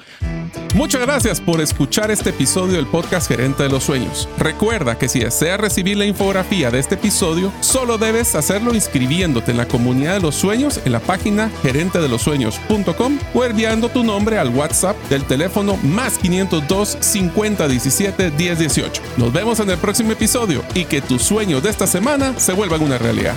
Muchas gracias por escuchar este episodio del podcast Gerente de los Sueños. Recuerda que si deseas recibir la infografía de este episodio, solo debes hacerlo inscribiéndote en la comunidad de los sueños en la página gerentedelosueños.com o enviando tu nombre al WhatsApp del teléfono más 502 50 17 10 18. Nos vemos en el próximo episodio y que tus sueños de esta semana se vuelvan una realidad.